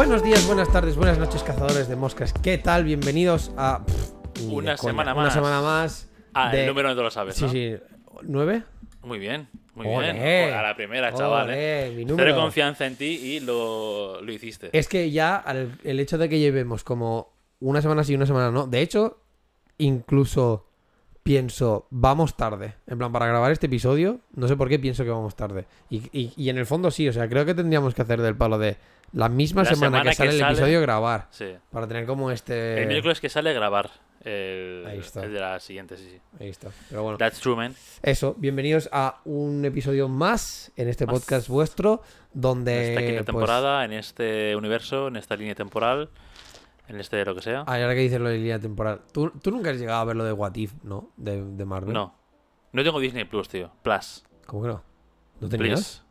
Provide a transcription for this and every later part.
Buenos días, buenas tardes, buenas noches, cazadores de moscas. ¿Qué tal? Bienvenidos a. pff, Una semana Una más. semana más. Ah, de- el número no te lo sabes, Sí, ¿no? sí. ¿Nueve? Muy bien, muy Olé. bien. A la primera, chaval. Olé, ¿eh? mi Cero número. confianza en ti y lo, lo hiciste. Es que ya al- el hecho de que llevemos como una semana sí y una semana no. De hecho, incluso pienso, vamos tarde. En plan, para grabar este episodio, no sé por qué pienso que vamos tarde. Y, y- y en el fondo sí, o sea, creo que tendríamos que hacer del palo de la misma La semana, semana que que sale el sale- episodio grabar. Sí. Para tener como este. El miércoles que sale grabar el, Ahí está. el de la siguiente, sí, sí. Ahí está. Pero bueno. That's true, man. Eso, bienvenidos a un episodio más en este Más. podcast vuestro, donde... En esta quinta pues, temporada, en este universo, en esta línea temporal, en este lo que sea. ay, ahora que dices lo de línea temporal. ¿Tú, tú nunca has llegado a ver lo de What If, ¿no? De, de Marvel. No. No tengo Disney Plus, tío. Plus. ¿Cómo que no? ¿No tenías? Please.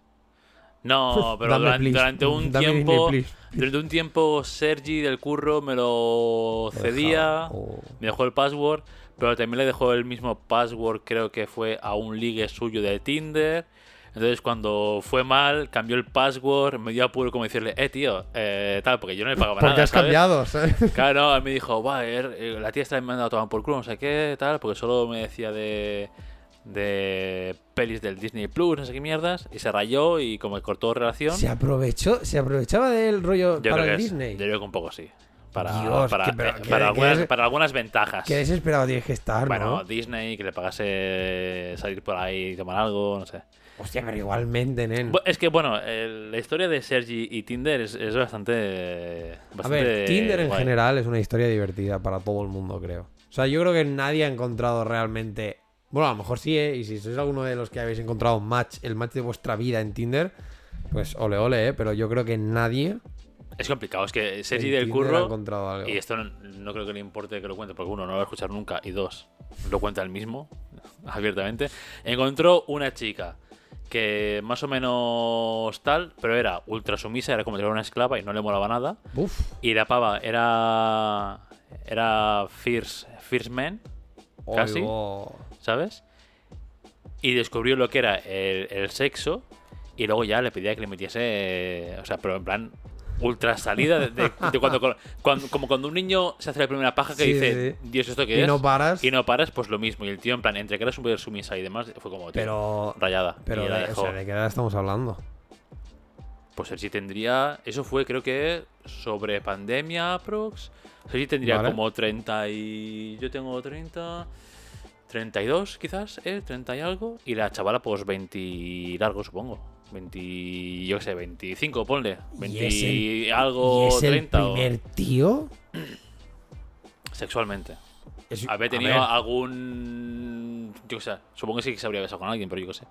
No, pero Dame, durante, un Dame tiempo. Durante un tiempo Sergi del curro me lo cedía. Oh. Me dejó el password, pero también le dejó el mismo password, creo que fue a un ligue suyo de Tinder. Entonces, cuando fue mal, cambió el password, me dio apuro como decirle, eh, tío, eh, tal, porque yo no le pagaba ¿Por nada. qué has ¿sabes? cambiado? ¿sabes? Claro, no, me dijo, va, eh, la tía está mandando a tomar por culo, no sé qué, tal, porque solo me decía de, de pelis del Disney Plus, no sé qué mierdas, y se rayó y como cortó relación. Se aprovechó, se aprovechaba del rollo yo para creo el que es- Disney. yo creo que un poco sí. Para, Dios, para, que- pero eh, que- para que algunas, para algunas ventajas. Qué desesperado tienes que estar, Bueno, ¿no? Disney, que le pagase salir por ahí y tomar algo, no sé. Hostia, pero igualmente, nen. Es que, bueno, el- la historia de Sergi y Tinder es, es bastante, A bastante ver, Tinder en general es una historia divertida para todo el mundo, creo. O sea, yo creo que nadie ha encontrado realmente. Bueno, a lo mejor sí, ¿eh? Y si sois alguno de los que habéis encontrado un match, el match de vuestra vida en Tinder, pues ole, ole, ¿eh? Pero yo creo que nadie. Es complicado, es que Sergi del Tinder ha curro, encontrado algo. y esto no, no creo que le importe que lo cuente, porque uno, no lo va a escuchar nunca, y dos, lo cuenta él mismo, abiertamente, encontró una chica que más o menos tal, pero era ultra sumisa, era como si fuera una esclava y no le molaba nada. Uf, Y la pava era. Era Fierce, fierce Man, Casi. ¿Sabes? Y descubrió lo que era el, el sexo. Y luego ya le pedía que le metiese. eh, O sea, pero en plan. Ultra salida de, de- de cuando, cuando- Como cuando un niño se hace la primera paja que Sí, dice, sí. Dios, ¿esto qué Y es? no paras. Y no paras, pues lo mismo. Y el tío, en plan, entre que era súper sumisa y demás, fue como, tío, Pero. rayada. Pero, y de, o sea, ¿de qué edad estamos hablando? Pues Sergi tendría. Eso fue, creo que sobre pandemia, aprox. Sergi tendría Vale. como 30 y. Yo tengo 30. 32, quizás, ¿eh? 30 y algo. Y la chavala, pues 20 y largo, supongo. 20. Yo qué sé, 25, ponle. 20 ¿Y el- algo, ¿Y es el 30. o- primer tío? Sexualmente. Es- Haber a tenido algún. Yo qué sé, supongo que sí que se habría besado con alguien, pero yo qué sé.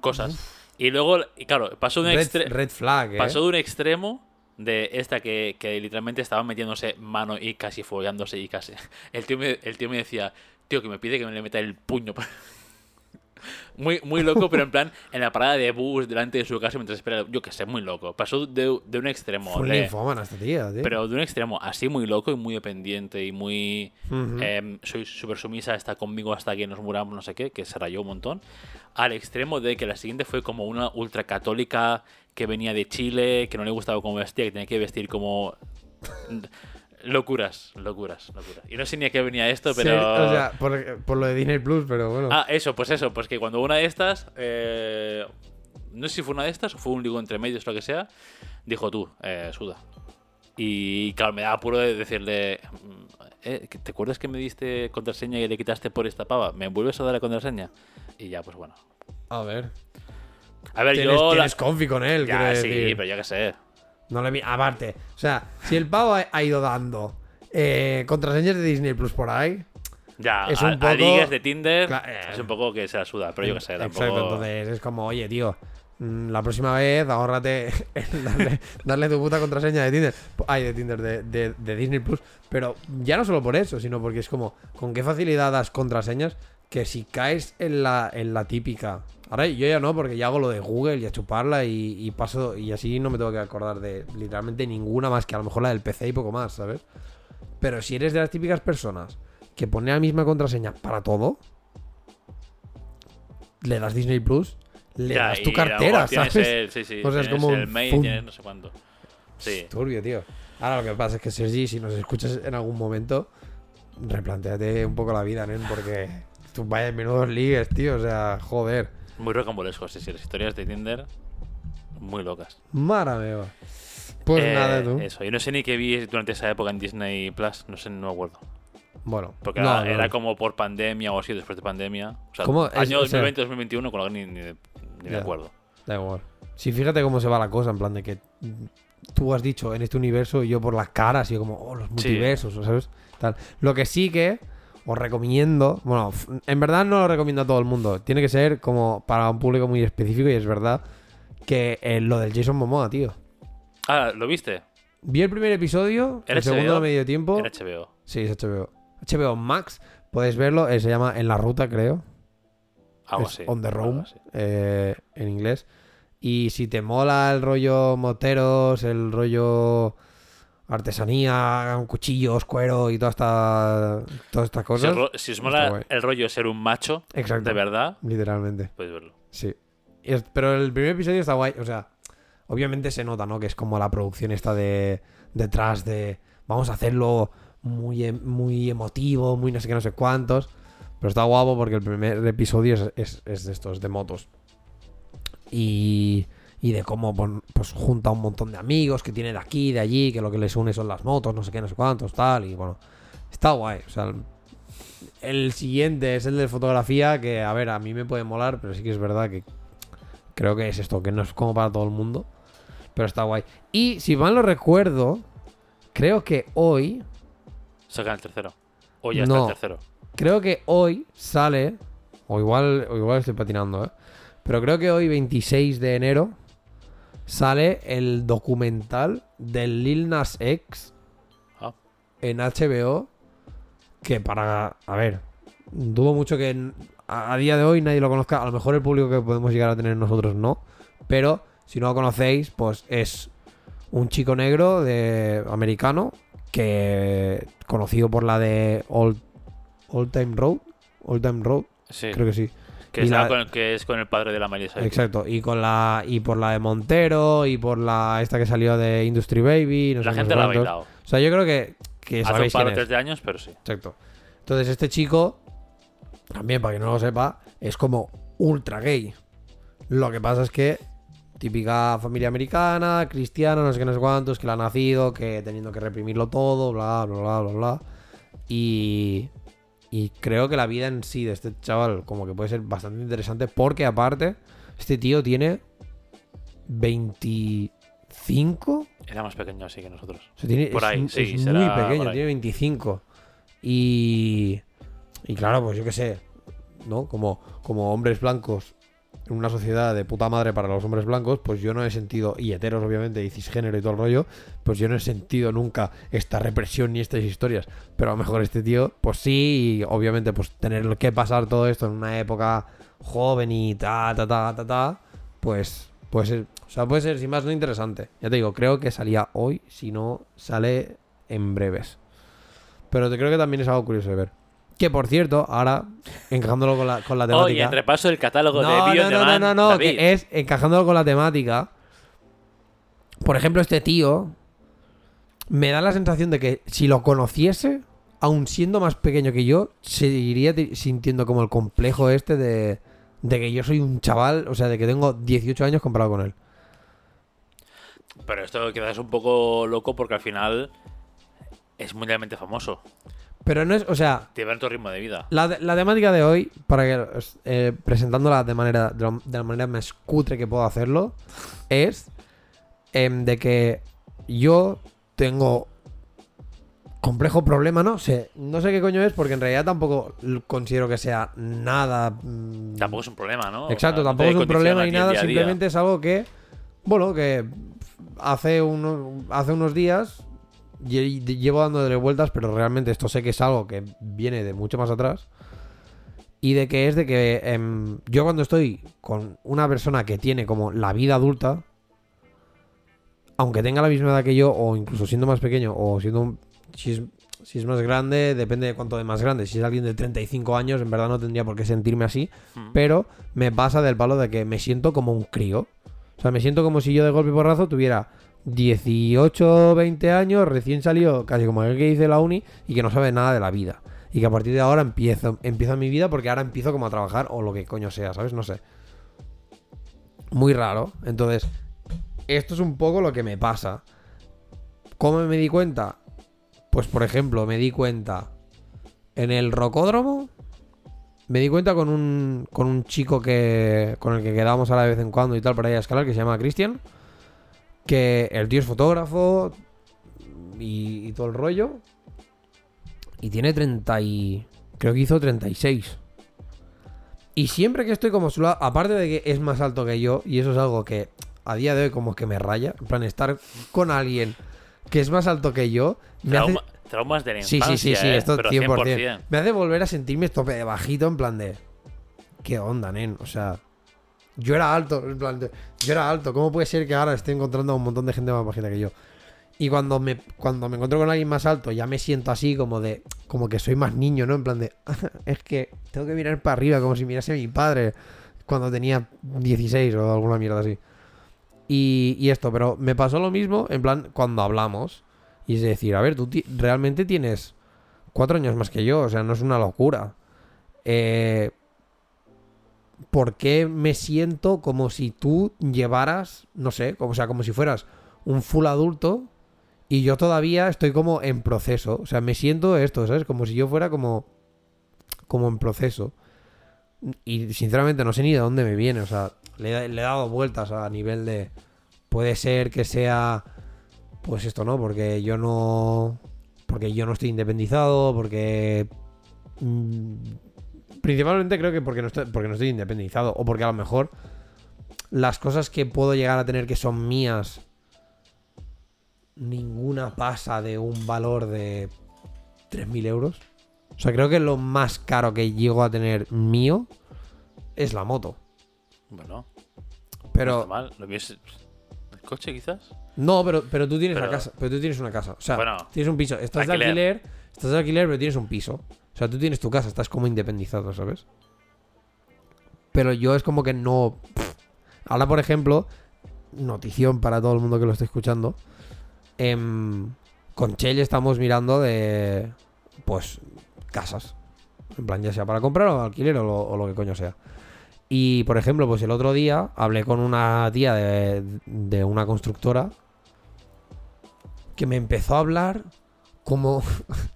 Cosas. Y luego, y claro, pasó de un red, extremo. red flag, ¿eh? Pasó de un extremo de esta que, que literalmente estaba metiéndose mano y casi follándose y casi. El tío me, el tío me decía, tío, que me pide que me le meta el puño. Muy, muy loco, pero en plan, en la parada de bus delante de su casa mientras espera. Yo que sé, muy loco. Pasó de, de un extremo. Fue linfómana esta tía, tío. pero de un extremo así muy loco y muy dependiente y muy. Em, soy súper sumisa, está conmigo hasta que nos muramos, no sé qué, que se rayó un montón. Al extremo de que la siguiente fue como una ultracatólica que venía de Chile, que no le gustaba cómo vestía, que tenía que vestir como. Locuras, locuras, locuras. Y no sé ni a qué venía esto, Sí, pero. o sea, por, por lo de Disney Plus, pero bueno. Ah, eso, pues eso, pues que cuando una de estas, eh, no sé si fue una de estas o fue un ligo entre medios, lo que sea, dijo tú, eh, suda. Y claro, me da apuro de decirle, mm, eh, ¿te acuerdas que me diste contraseña y le quitaste por esta pava? ¿Me vuelves a dar la contraseña? Y ya, pues bueno. A ver. A ver, Tienes, yo... la- tienes confi con él, Ya, sí, decir. pero yo qué sé. No le Aparte, o sea, si el pavo ha, ha ido dando eh, contraseñas de Disney Plus por ahí. Ya, Es a, un a poco- de Tinder Cla- eh. es un poco que se la suda, pero yo qué sé, tampoco... Exacto, entonces es como, oye, tío, mm, la próxima vez ahórrate darle, darle tu puta contraseña de Tinder. Ay, de Tinder, de, de- de Disney Plus. Pero ya no solo por eso, sino porque es como, con qué facilidad das contraseñas que si caes en la, en la típica. Ahora yo ya no, porque ya hago lo de Google y a chuparla y, y paso. Y así no me tengo que acordar de literalmente ninguna más que a lo mejor la del PC y poco más, ¿sabes? Pero si eres de las típicas personas que pone la misma contraseña para todo, le das Disney Plus, le Ya, das tu cartera, ¿sabes? el- sí, sí, O sea, es como el mail, no sé cuánto. Sí. Turbio, tío. Ahora lo que pasa es que Sergi, si nos escuchas en algún momento, replanteate un poco la vida, nen, porque tú vayas menudos ligues, tío. O sea, joder. Muy rocambolescos, sí, sí. Las historias de Tinder, muy locas. Mara meva. Pues Eh, nada, tú. Eso, yo no sé ni qué vi durante esa época en Disney Plus, no sé, no me acuerdo. Bueno, Porque no, era, no. era como por pandemia o así, después de pandemia. O sea, ¿Cómo es? año O sea- 2020-2021, con lo que ni, ni, ni me Ya. acuerdo. Da igual. Sí, fíjate cómo se va la cosa, en plan de que tú has dicho en este universo y yo por las caras y yo como, oh, los multiversos, ¿sabes? Tal. Lo que sí que os recomiendo, bueno, en verdad no lo recomiendo a todo el mundo, tiene que ser como para un público muy específico y es verdad que eh, lo del Jason Momoa, tío. Ah, ¿lo viste? Vi el primer episodio, ¿Era el segundo a medio tiempo. En HBO. Sí, es HBO. HBO Max, podéis verlo, eh, se llama En la Ruta, creo. Algo así. On the Road eh, en inglés. Y si te mola el rollo moteros, el rollo artesanía, cuchillos, cuero y toda esta, todas estas cosas. si os mola el rollo de ser un macho, Exacto. de verdad, Literalmente, podéis verlo. sí. Es- pero el primer episodio está guay. O sea, obviamente se nota, ¿no? Que es como la producción esta de detrás de vamos a hacerlo muy, em- muy emotivo, muy no sé qué, no sé cuántos. Pero está guapo porque el primer episodio es, es- es de estos, de motos. Y, y de cómo pon- pues, junta un montón de amigos que tiene de aquí, de allí, que lo que les une son las motos, no sé qué, no sé cuántos, tal. Y bueno, está guay. O sea, el, el siguiente es el de fotografía, que a ver, a mí me puede molar, pero sí que es verdad que creo que es esto, que no es como para todo el mundo. Pero está guay. Y si mal lo recuerdo, creo que hoy Sacan el tercero. O ya está el tercero. Creo que hoy sale, o igual, o igual estoy patinando, ¿eh? Pero creo que hoy, 26 de enero, sale el documental del Lil Nas X Ah. en HBO. Que para. A ver, dudo mucho que a día de hoy nadie lo conozca. A lo mejor el público que podemos llegar a tener nosotros no. Pero si no lo conocéis, pues es un chico negro de americano que conocido por la de Old, Old Time Road. Old Time Road, Sí. creo que sí. Que, y estaba la- con el- que es con el padre de la Miley Cyrus. Exacto. Y con la y por la de Montero y por la esta que salió de Industry Baby. no La gente la ha bailado. O sea, yo creo que, que Hace un sabéis par o es. tres de años, pero sí. Exacto. Entonces, este chico, también para que no lo sepa, es como ultra gay. Lo que pasa es que, típica familia americana, cristiana, no sé qué, no sé cuántos, que la ha nacido, que teniendo que reprimirlo todo, bla, bla, bla, bla, bla. Y, y creo que la vida en sí de este chaval, como que puede ser bastante interesante, porque aparte, este tío tiene 25 Era más pequeño así que nosotros. o sea, tiene, Por es, ahí, es sí, muy será pequeño, tiene 25. Y, y claro, pues yo qué sé, ¿no? Como, como hombres blancos en una sociedad de puta madre para los hombres blancos, pues yo no he sentido, y heteros obviamente, y cisgénero y todo el rollo, pues yo no he sentido nunca esta represión ni estas historias. Pero a lo mejor este tío, pues sí, y obviamente pues tener que pasar todo esto en una época joven y ta, ta, ta, ta, ta, pues puede ser, o sea, puede ser sin más no interesante. Ya te digo, creo que salía hoy, si no sale en breves. Pero te creo que también es algo curioso de ver. Que por cierto, ahora, encajándolo con la, con la temática. Oye, repaso del catálogo de No, no, on no, no, no, no, David. que es encajándolo con la temática. Por ejemplo, este tío me da la sensación de que si lo conociese, aun siendo más pequeño que yo, seguiría sintiendo como el complejo este de, de que yo soy un chaval, o sea, de que tengo 18 años comparado con él. Pero esto quizás es un poco loco porque al final es mundialmente famoso. Pero no es, o sea, Tiene alto ritmo de vida. La, la temática de hoy, para que eh, presentándola de manera de la, de la manera más cutre que puedo hacerlo, es em, de que yo tengo complejo problema, ¿no? sé no sé qué coño es, porque en realidad tampoco considero que sea nada. mm, Tampoco es un problema, ¿no? O Exacto, sea, tampoco es un problema ni nada, día a día. simplemente es algo que, bueno, que hace, uno, hace unos días llevo dándole vueltas, pero realmente esto sé que es algo que viene de mucho más atrás. Y de que es de que em, yo cuando estoy con una persona que tiene como la vida adulta, aunque tenga la misma edad que yo, o incluso siendo más pequeño, o siendo un- si es, si es más grande, depende de cuánto de más grande. Si es alguien de 35 años, en verdad no tendría por qué sentirme así Mm. pero me pasa del palo de que me siento como un crío. O sea, me siento como si yo de golpe y porrazo tuviera 18, 20 años, recién salió, casi como el que dice la uni, y que no sabe nada de la vida. Y que a partir de ahora empiezo, empiezo mi vida porque ahora empiezo como a trabajar o lo que coño sea, ¿sabes? No sé. Muy raro. Entonces, esto es un poco lo que me pasa. ¿Cómo me di cuenta? Pues por ejemplo, me di cuenta en el rocódromo. Me di cuenta con un, con un chico que con el que quedábamos a la vez en cuando y tal para ir a escalar, que se llama Cristian. Que el tío es fotógrafo y, y todo el rollo. Y tiene 30 y... Creo que hizo 36. Y siempre que estoy como su lado, aparte de que es más alto que yo, y eso es algo que a día de hoy como que me raya, en plan estar con alguien que es más alto que yo, me hace... Trauma- Traumas de la Sí, infancia, sí, sí, sí, ¿eh? esto Pero 100%. Me hace volver a sentirme tope de bajito, en plan de... ¿Qué onda, nen? O sea... Yo era alto, en plan. Yo era alto, ¿cómo puede ser que ahora esté encontrando a un montón de gente más bajita que yo? Y cuando me, cuando me encuentro con alguien más alto, ya me siento así como de... Como que soy más niño, ¿no? En plan de... es que tengo que mirar para arriba como si mirase a mi padre cuando tenía 16 o alguna mierda así. Y, y esto, pero me pasó lo mismo en plan cuando hablamos. Y es decir, a ver, tú realmente tienes cuatro años más que yo, o sea, no es una locura. Eh, ¿Por qué me siento como si tú llevaras, no sé, como, o sea, como si fueras un full adulto y yo todavía estoy como en proceso? O sea, me siento esto, ¿sabes? Como si yo fuera como, como en proceso. Y sinceramente no sé ni de dónde me viene, o sea, le, le he dado vueltas a nivel de... Puede ser que sea pues esto no, porque yo no. Porque yo no estoy independizado, porque. Principalmente creo que porque no, estoy, porque no estoy independizado. O porque a lo mejor las cosas que puedo llegar a tener que son mías. Ninguna pasa de un valor de 3.000 euros. O sea, creo que lo más caro que llego a tener mío es la moto. Bueno, no Pero. está mal. Lo mío el coche, quizás. No, pero, pero tú tienes Pero- la casa. Pero tú tienes una casa. O sea, Bueno, tienes un piso. Estás de alquiler. alquiler. Estás de alquiler, pero tienes un piso. O sea, tú tienes tu casa, estás como independizado, ¿sabes? Pero yo es como que no. Ahora, por ejemplo, notición para todo el mundo que lo esté escuchando. em, con Chell estamos mirando de. Pues. Casas. En plan, ya sea para comprar o alquiler o lo, que coño sea. Y, por ejemplo, pues el otro día hablé con una tía de una constructora que me empezó a hablar como,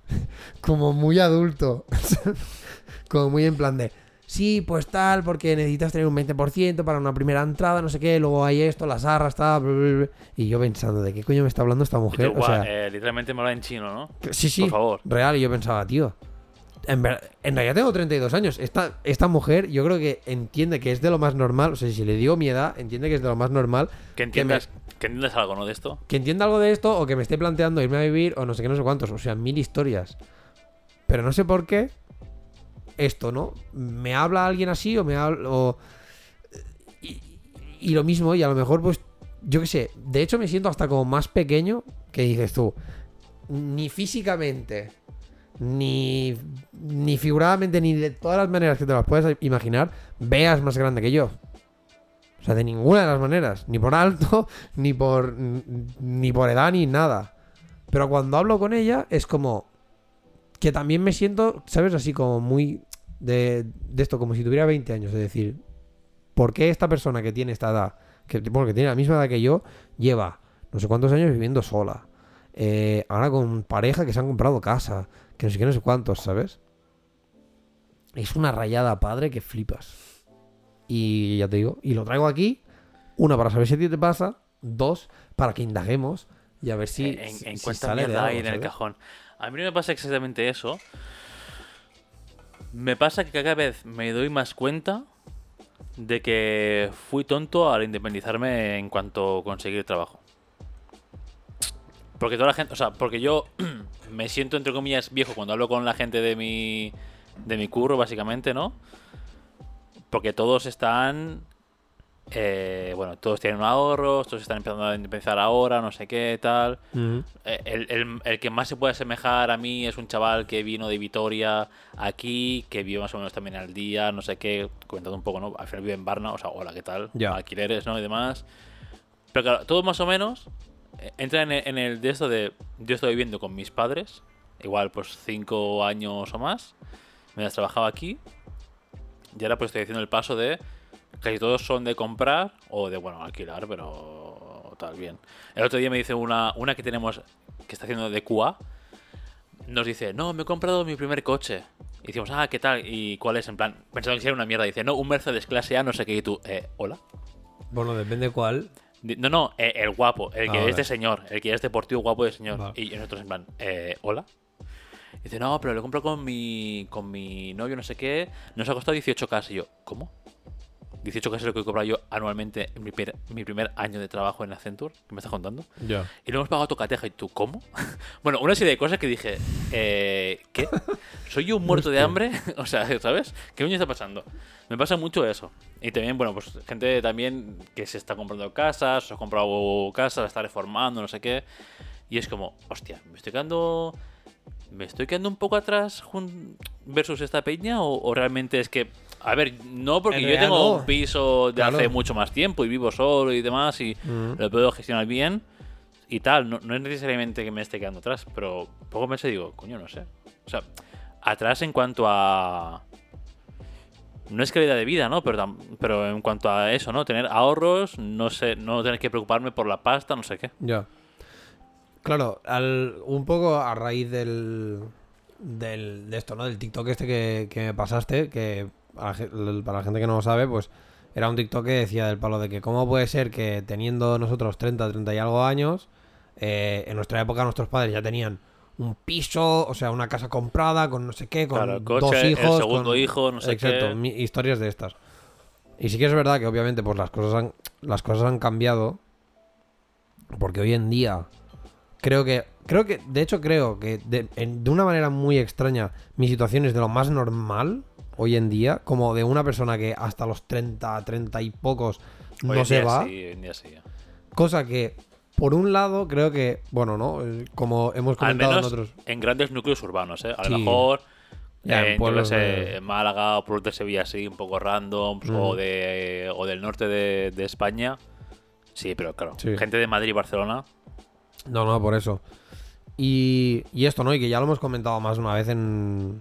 como muy adulto. como muy en plan de, sí, pues tal, porque necesitas tener un 20% para una primera entrada, no sé qué, luego hay esto, las arras, tal, bla, bla, bla". Y yo pensando, ¿de qué coño me está hablando esta tú, mujer? O guau, sea, eh, literalmente me habla en chino, ¿no? que- sí, sí, Por favor. real. Y yo pensaba, tío, en, en realidad tengo 32 años. Esta, esta mujer, yo creo que entiende que es de lo más normal. O sea, si le digo mi edad, entiende que es de lo más normal. Que entiendas, que entiendas algo, ¿no? De esto. Que entienda algo de esto o que me esté planteando irme a vivir o no sé qué, no sé cuántos. O sea, mil historias. Pero no sé por qué esto, ¿no? Me habla alguien así o me habla. o- Y, y lo mismo, y a lo mejor, pues, yo qué sé. De hecho, me siento hasta como más pequeño que dices tú. Ni físicamente, ni, ni figuradamente, ni de todas las maneras que te las puedes imaginar, veas más grande que yo. O sea, de ninguna de las maneras. Ni por alto, ni por. ni por edad, ni nada. Pero cuando hablo con ella, es como. Que también me siento, ¿sabes? Así como muy. De, de esto, como si tuviera 20 años. Es decir, ¿por qué esta persona que tiene esta edad, que tiene la misma edad que yo, lleva no sé cuántos años viviendo sola? Eh, ahora con pareja que se han comprado casa, que no sé qué, no sé cuántos, ¿sabes? Es una rayada padre que flipas. Y ya te digo, y lo traigo aquí, una para saber si a ti te pasa, dos para que indaguemos y a ver si, en, en si cuánta sale de hay en el cajón. A mí no me pasa exactamente eso. Me pasa que cada vez me doy más cuenta de que fui tonto al independizarme en cuanto conseguir trabajo. Porque toda la gente, o sea, porque yo me siento entre comillas viejo cuando hablo con la gente de mi de mi curro básicamente, ¿no? Porque todos están eh, bueno, todos tienen ahorros, todos están empezando a independizar ahora, no sé qué, tal. Ujú. Eh, El, el- el que más se puede asemejar a mí es un chaval que vino de Vitoria aquí, que vive más o menos también al día, no sé qué, comentando un poco, ¿no? Al final vive en Barna, o sea, hola, ¿qué tal? Ya. Alquileres, ¿no? Y demás. Pero claro, todos más o menos entra en el, de esto de. Yo estoy viviendo con mis padres, igual pues cinco años o más. Mientras trabajaba aquí. Y ahora pues estoy haciendo el paso de. Casi todos son de comprar o de, bueno, alquilar, pero tal, bien. El otro día me dice una, una que tenemos que está haciendo de QA. Nos dice, no, me he comprado mi primer coche. Y decimos, ah, ¿qué tal? ¿Y cuál es? En plan, pensando que era una mierda. Dice, no, un Mercedes clase A, no sé qué. Y tú, eh, hola. Bueno, depende cuál. No, no, eh, el guapo, el Ah, que vale. es de señor, el que es deportivo guapo de señor. Vale. Y nosotros en plan, eh, hola. Dice, no, pero lo compro con mi, con mi novio, no sé qué. Nos ha costado 18k. Y yo, ¿cómo? 18k es lo que he cobrado yo anualmente en mi, primer- mi primer año de trabajo en Accenture. ¿Qué me estás contando? Y lo hemos pagado a tocateja. ¿Y tú, cómo? bueno, una serie de cosas que dije, eh, ¿qué? ¿Soy yo un muerto de hambre? o sea, ¿sabes? ¿Qué coño está pasando? Me pasa mucho eso. Y también, bueno, pues gente también que se está comprando casas, se ha comprado casas, la está reformando, no sé qué. Y es como, hostia, me estoy quedando. ¿Me estoy quedando un poco atrás versus esta peña? ¿O, o realmente es que.? A ver, no, porque yo tengo no. un piso de Claro. hace mucho más tiempo y vivo solo y demás y Mm. lo puedo gestionar bien y tal. No, no es necesariamente que me esté quedando atrás, pero poco me sé digo, coño, no sé. O sea, atrás en cuanto a. No es calidad de vida, ¿no? Pero, pero en cuanto a eso, ¿no? Tener ahorros, no sé, no tener que preocuparme por la pasta, no sé qué. Ya. Claro, al, un poco a raíz del, del. de esto, ¿no? Del TikTok este que, que me pasaste, que la para la gente que no lo sabe, pues era un TikTok que decía del palo de que cómo puede ser que teniendo nosotros 30, 30 y algo años, eh, en nuestra época nuestros padres ya tenían un piso, o sea, una casa comprada con no sé qué, con Claro, coche, dos el hijos. segundo con- hijo, no sé Exacto, qué. historias de estas. Y sí que es verdad que obviamente pues las cosas han, las cosas han cambiado. Porque hoy en día creo que creo que de hecho creo que de, en- de una manera muy extraña mi situación es de lo más normal hoy en día, como de una persona que hasta los 30, 30 y pocos Hoy no en se día va, sí, hoy en día sí. cosa que por un lado creo que bueno, ¿no? Eh, Como hemos Al comentado menos en otros en grandes núcleos urbanos, ¿eh? A lo mejor Ya, en en, qué pueblos de- en Málaga o pueblos de Sevilla así, un poco random, o, Mm. de, o del norte de, de España. Sí, pero claro, Sí. gente de Madrid y Barcelona. No, no, por eso. Y, y esto, ¿no? Y que ya lo hemos comentado más una vez en,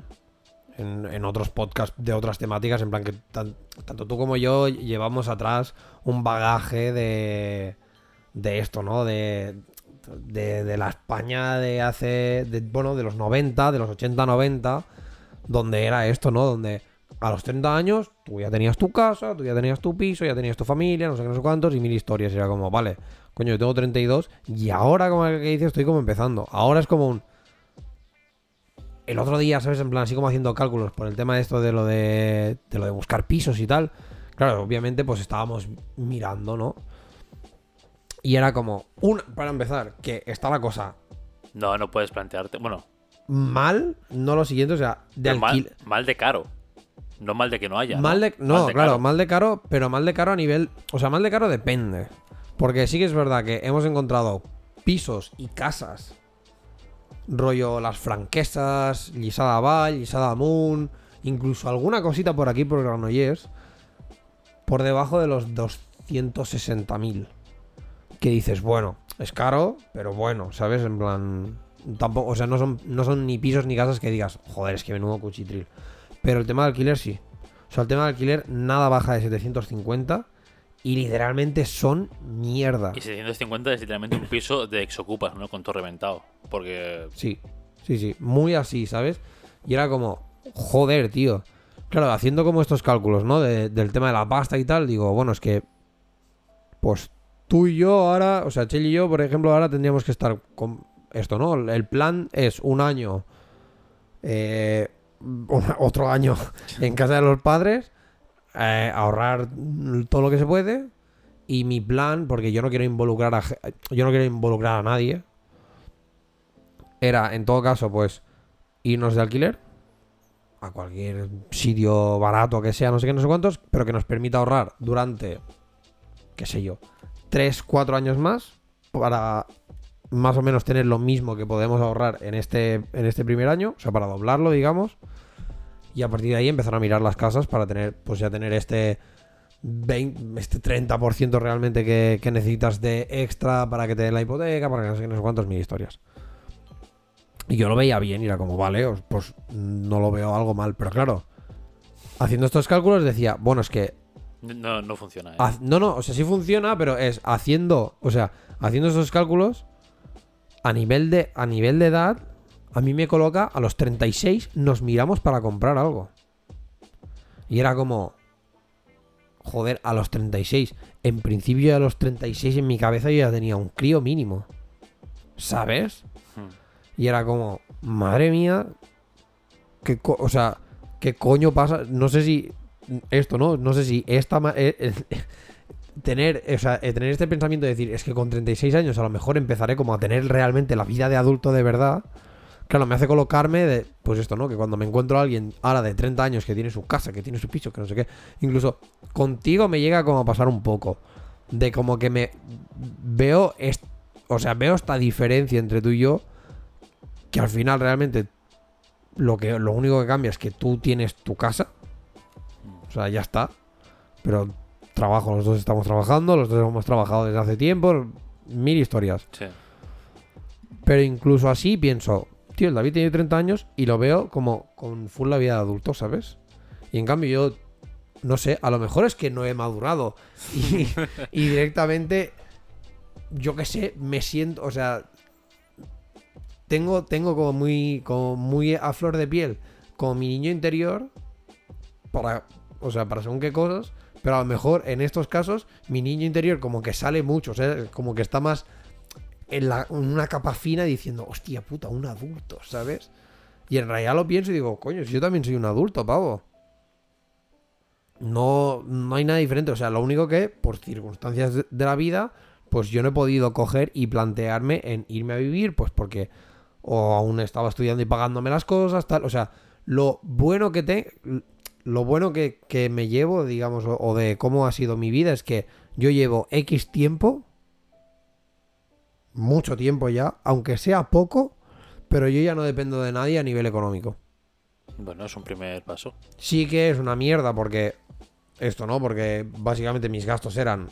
en, otros podcasts de otras temáticas, en plan que tan- tanto tú como yo llevamos atrás un bagaje de, de esto, ¿no? De, de, de la España de hace, bueno, de los 90, de los 80-90, donde era esto, ¿no? Donde a los 30 años tú ya tenías tu casa, tú ya tenías tu piso, ya tenías tu familia, no sé qué, no sé cuántos, y mil historias. Era como, vale, coño, yo tengo 32 y ahora, como que dice, estoy como empezando. Ahora es como un... El otro día, ¿sabes? En plan, así como haciendo cálculos por el tema de esto de lo de, de lo de buscar pisos y tal. Claro, obviamente, pues estábamos mirando, ¿no? Y era como, un, para empezar, que está la cosa No, no puedes plantearte. Bueno, mal, no lo siguiente, o sea, de pero mal, alquiler. mal de caro. No mal de que no haya. Mal de, no, Mal de claro, caro. mal de caro, pero mal de caro a nivel. O sea, mal de caro depende. Porque sí que es verdad que hemos encontrado pisos y casas. Rollo las franquesas, Lisada Vall, Lisada Moon, incluso alguna cosita por aquí por Granollers. Por debajo de los 260.000. Que dices, bueno, es caro, pero bueno, ¿sabes? En plan. Tampoco, o sea, no son, no son ni pisos ni casas que digas, joder, es que menudo cuchitril. Pero el tema de alquiler sí. O sea, el tema de alquiler nada baja de 750 y literalmente son mierda. Y 750 es literalmente un piso de exocupas, ¿no? Con todo reventado. Porque. Sí, sí, sí. Muy así, ¿sabes? Y era como, joder, tío. Claro, haciendo como estos cálculos, ¿no? De- del tema de la pasta y tal, digo, bueno, es que. Pues tú y yo ahora, o sea, Chel y yo, por ejemplo, ahora tendríamos que estar con esto, ¿no? El plan es un año. eh, otro año en casa de los padres. Eh, ahorrar todo lo que se puede. Y mi plan, porque yo no quiero involucrar a, yo no quiero involucrar a nadie, era, en todo caso, pues, irnos de alquiler a cualquier sitio barato que sea, no sé qué, no sé cuántos, pero que nos permita ahorrar durante, qué sé yo, 3, 4 años más para más o menos tener lo mismo que podemos ahorrar en este, en este primer año, o sea, para doblarlo, digamos, y a partir de ahí empezar a mirar las casas para tener, pues ya tener este 20, este 30% realmente que, que necesitas de extra para que te den la hipoteca, para que no sé, no sé cuántas mil historias. Y yo lo veía bien y era como, vale, pues no lo veo algo mal. Pero claro, haciendo estos cálculos decía, bueno, es que No, no funciona. ¿eh? No, no, o sea, sí funciona, pero es haciendo, o sea, haciendo esos cálculos a nivel de a nivel de edad, a mí me coloca a los 36 nos miramos para comprar algo. Y era como joder, a los 36, en principio a los 36 en mi cabeza yo ya tenía un crío mínimo. ¿Sabes? Hmm. Y era como, madre mía, ¿qué co- o sea, ¿qué coño pasa? No sé si esto, ¿no? No sé si esta eh, eh, tener, o sea, eh, tener este pensamiento de decir, es que con 36 años a lo mejor empezaré como a tener realmente la vida de adulto de verdad. Claro, me hace colocarme de, pues esto, ¿no? Que cuando me encuentro a alguien ahora de 30 años que tiene su casa, que tiene su piso, que no sé qué, incluso contigo me llega como a pasar un poco. De como que me veo, o sea, veo esta diferencia entre tú y yo, que al final realmente lo, que, lo único que cambia es que tú tienes tu casa, o sea, ya está, pero trabajo, los dos estamos trabajando, los dos hemos trabajado desde hace tiempo, mil historias. Sí. Pero incluso así pienso, tío, el David tiene 30 años y lo veo como con full la vida de adulto, ¿sabes? Y en cambio yo, no sé, a lo mejor es que no he madurado y, directamente, yo qué sé, me siento, o sea, tengo, tengo como muy, como muy a flor de piel, como mi niño interior, para, o sea, para según qué cosas, pero a lo mejor en estos casos mi niño interior como que sale mucho, o sea, como que está más en, la- en una capa fina diciendo, hostia puta, un adulto, ¿sabes? Y en realidad lo pienso y digo, coño, si yo también soy un adulto, pavo. No, no hay nada diferente. O sea, lo único que, por circunstancias de, la vida, pues yo no he podido coger y plantearme en irme a vivir, pues porque o aún estaba estudiando y pagándome las cosas, tal. O sea, lo bueno que te. Lo bueno que, que me llevo, digamos, o, o de cómo ha sido mi vida, es que yo llevo X tiempo, mucho tiempo ya, aunque sea poco, pero yo ya no dependo de nadie a nivel económico. Bueno, es un primer paso. Sí que es una mierda porque esto, ¿no? Porque básicamente mis gastos eran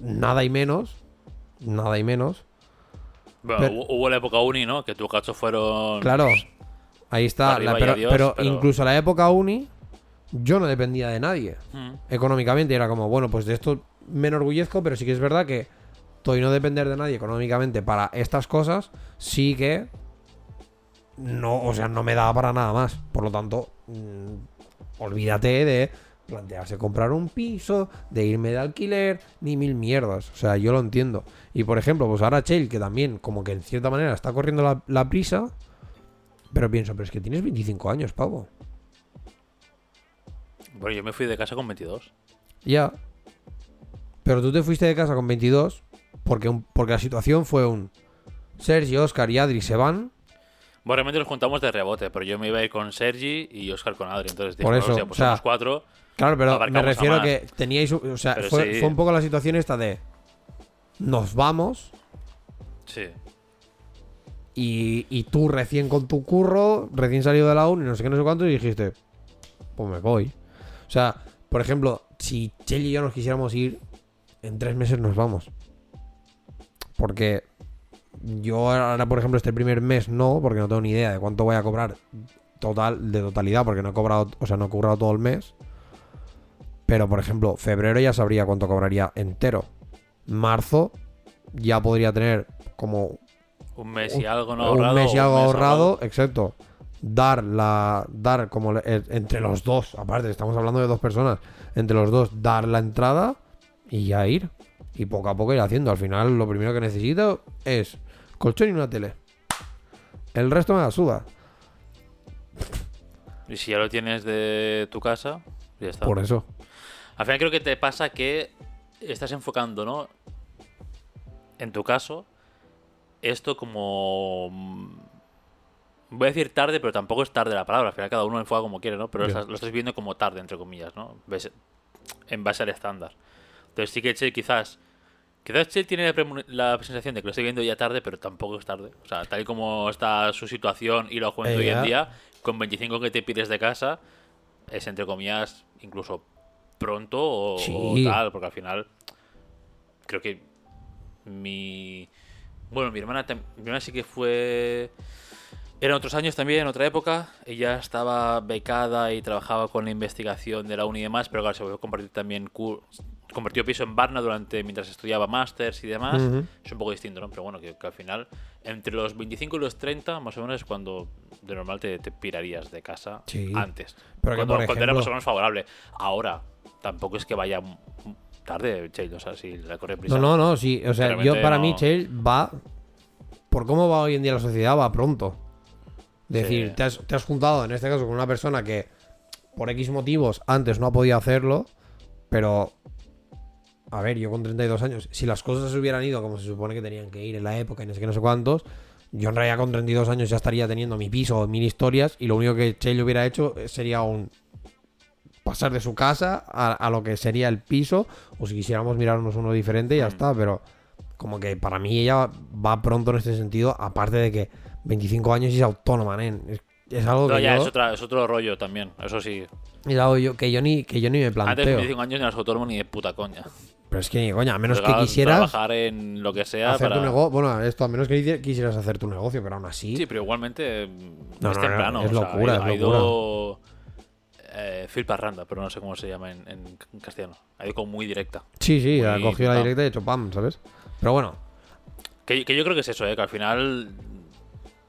nada y menos, nada y menos. Bueno, Pero- hubo, la época uni, ¿no? Que tus gastos fueron. Claro, ahí está. La- pero, adiós, pero pero- incluso la época uni, yo no dependía de nadie Mm. económicamente. Era como, bueno, pues de esto me enorgullezco, pero sí que es verdad que y no depender de nadie económicamente para estas cosas, sí que no, o sea, no me daba para nada más. Por lo tanto, mm, olvídate de plantearse comprar un piso, de irme de alquiler, ni mil mierdas. O sea, yo lo entiendo. Y por ejemplo, pues ahora Chell, que también como que en cierta manera está corriendo la, la prisa, pero pienso, pero es que tienes 25 años, pavo. Bueno, yo me fui de casa con 22. Ya. Pero tú te fuiste de casa con 22 porque, un- porque la situación fue un... Sergi, Oscar y Adri se van. Bueno, realmente nos juntamos de rebote, pero yo me iba a ir con Sergi y Oscar con Adri. Entonces Por dijimos, eso, "Hostia, pues o sea, somos cuatro. Claro, pero me a refiero a que teníais... O sea, fue, sí. fue un poco la situación esta de... Nos vamos Sí. y, y tú recién con tu curro, recién salido de la uni, no sé qué, no sé cuánto, y dijiste... Pues me voy. O sea, por ejemplo, si Chell y yo nos quisiéramos ir, en tres meses nos vamos. Porque yo ahora, por ejemplo, este primer mes no, porque no tengo ni idea de cuánto voy a cobrar total, de totalidad, porque no he cobrado, o sea, no he cobrado todo el mes. Pero, por ejemplo, febrero ya sabría cuánto cobraría entero. Marzo ya podría tener como Un mes y algo no un ahorrado. mes y algo mes ahorrado, exacto. Dar la. Dar como el- entre los dos, aparte, estamos hablando de dos personas. Entre los dos, dar la entrada y ya ir. Y poco a poco ir haciendo. Al final, lo primero que necesito es colchón y una tele. El resto me la suda. Y si ya lo tienes de tu casa, ya está. Por eso. Al final creo que te pasa que estás enfocando, ¿no? En tu caso, esto como... mm, Voy a decir tarde, pero tampoco es tarde la palabra. Al final cada uno enfoca como quiere, ¿no? Pero lo estás- lo estás viendo como tarde, entre comillas, ¿no? En base al estándar. Entonces sí que Chel quizás... Quizás Chel tiene la, la sensación de que lo estoy viendo ya tarde, pero tampoco es tarde. O sea, tal y como está su situación y lo juventud hoy en día, con 25 que te pides de casa, es entre comillas incluso pronto o, tal, porque al final creo que mi... Bueno, mi hermana, mi hermana sí que fue... Eran otros años también, en otra época. Ella estaba becada y trabajaba con la investigación de la uni y demás, pero claro, se volvió a compartir también... Compartió piso en Varna durante mientras estudiaba másters y demás. Es un poco distinto, ¿no? Pero bueno, que, que al final, entre los 25 y los 30, más o menos es cuando de normal te, te pirarías de casa Sí. antes. Pero que, cuando, por cuando era más o menos favorable. Ahora, tampoco es que vaya tarde, Chale, o sea, si la corre prisa. No, no, no, sí. O sea, yo para no. mí, Chale va. Por cómo va hoy en día la sociedad, va pronto. Es decir, Sí. te has, te has juntado en este caso con una persona que por X motivos antes no ha podido hacerlo, pero. A ver, yo con 32 años, si las cosas se hubieran ido como se supone que tenían que ir en la época y no sé qué, no sé cuántos, yo en realidad con 32 años ya estaría teniendo mi piso, mil historias, y lo único que Chale hubiera hecho sería un pasar de su casa a, a lo que sería el piso, o si quisiéramos mirarnos uno diferente, ya Mm. está, pero como que para mí ella va pronto en este sentido, aparte de que 25 años y es autónoma, nen. Es, es algo No, que ya, yo, es, otra, es otro rollo también, eso sí. es algo yo- que yo ni que yo ni me Antes de planteo. 25 años no eras autónomo ni de puta coña. Pero es que ni coña, a menos que quisieras trabajar en lo que sea hacer para... tu negocio, bueno, esto a menos que quisi- quisieras hacer tu negocio, pero aún así Sí, pero igualmente mm, No, es no, no, temprano. es o sea, locura, ha es ido, ido, eh, Phil Parranda, pero no sé cómo se llama en, en castellano. Ha ido como muy directa. Sí, sí, Muy ha cogido la directa y ha hecho pam, ¿sabes? Pero bueno, Que, que yo creo que es eso, ¿eh? que al final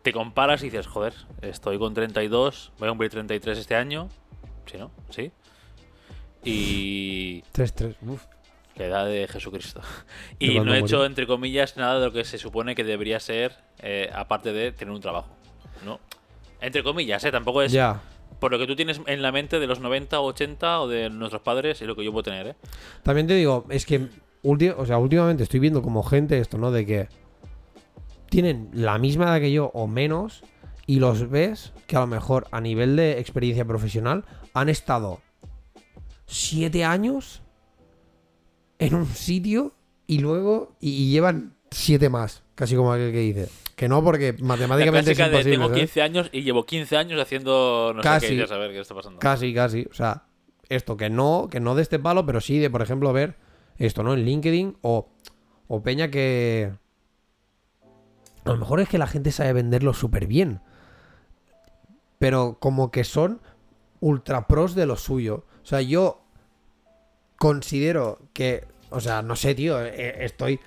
te comparas y dices, joder, estoy con 32, voy a cumplir 33 este año. Sí, ¿no? Sí. Y 3-3. uf. La edad de Jesucristo. ¿De Y no he hecho, entre comillas, nada de lo que se supone que debería ser, eh, aparte de tener un trabajo. ¿No? Entre comillas, ¿eh? Tampoco es Ya. por lo que tú tienes en la mente de los 90 o 80 o de nuestros padres y lo que yo puedo tener, ¿eh? También te digo, es que ulti- o sea, últimamente estoy viendo como gente esto, ¿no? De que tienen la misma edad que yo o menos y los ves que a lo mejor a nivel de experiencia profesional han estado siete años en un sitio y luego y, y llevan siete más, casi como aquel que dice. Que no, porque matemáticamente es clásica de imposible. tengo ¿sabes? 15 años y llevo 15 años haciendo no Casi. sé qué, ya saber qué está pasando. Casi, casi. O sea, esto que no, que no de este palo, pero sí de, por ejemplo, ver esto, ¿no? En LinkedIn o, o Peña que. A lo mejor es que la gente sabe venderlo súper bien. Pero como que son ultra pros de lo suyo. O sea, yo considero que. O sea, no sé, tío. eh, Estoy.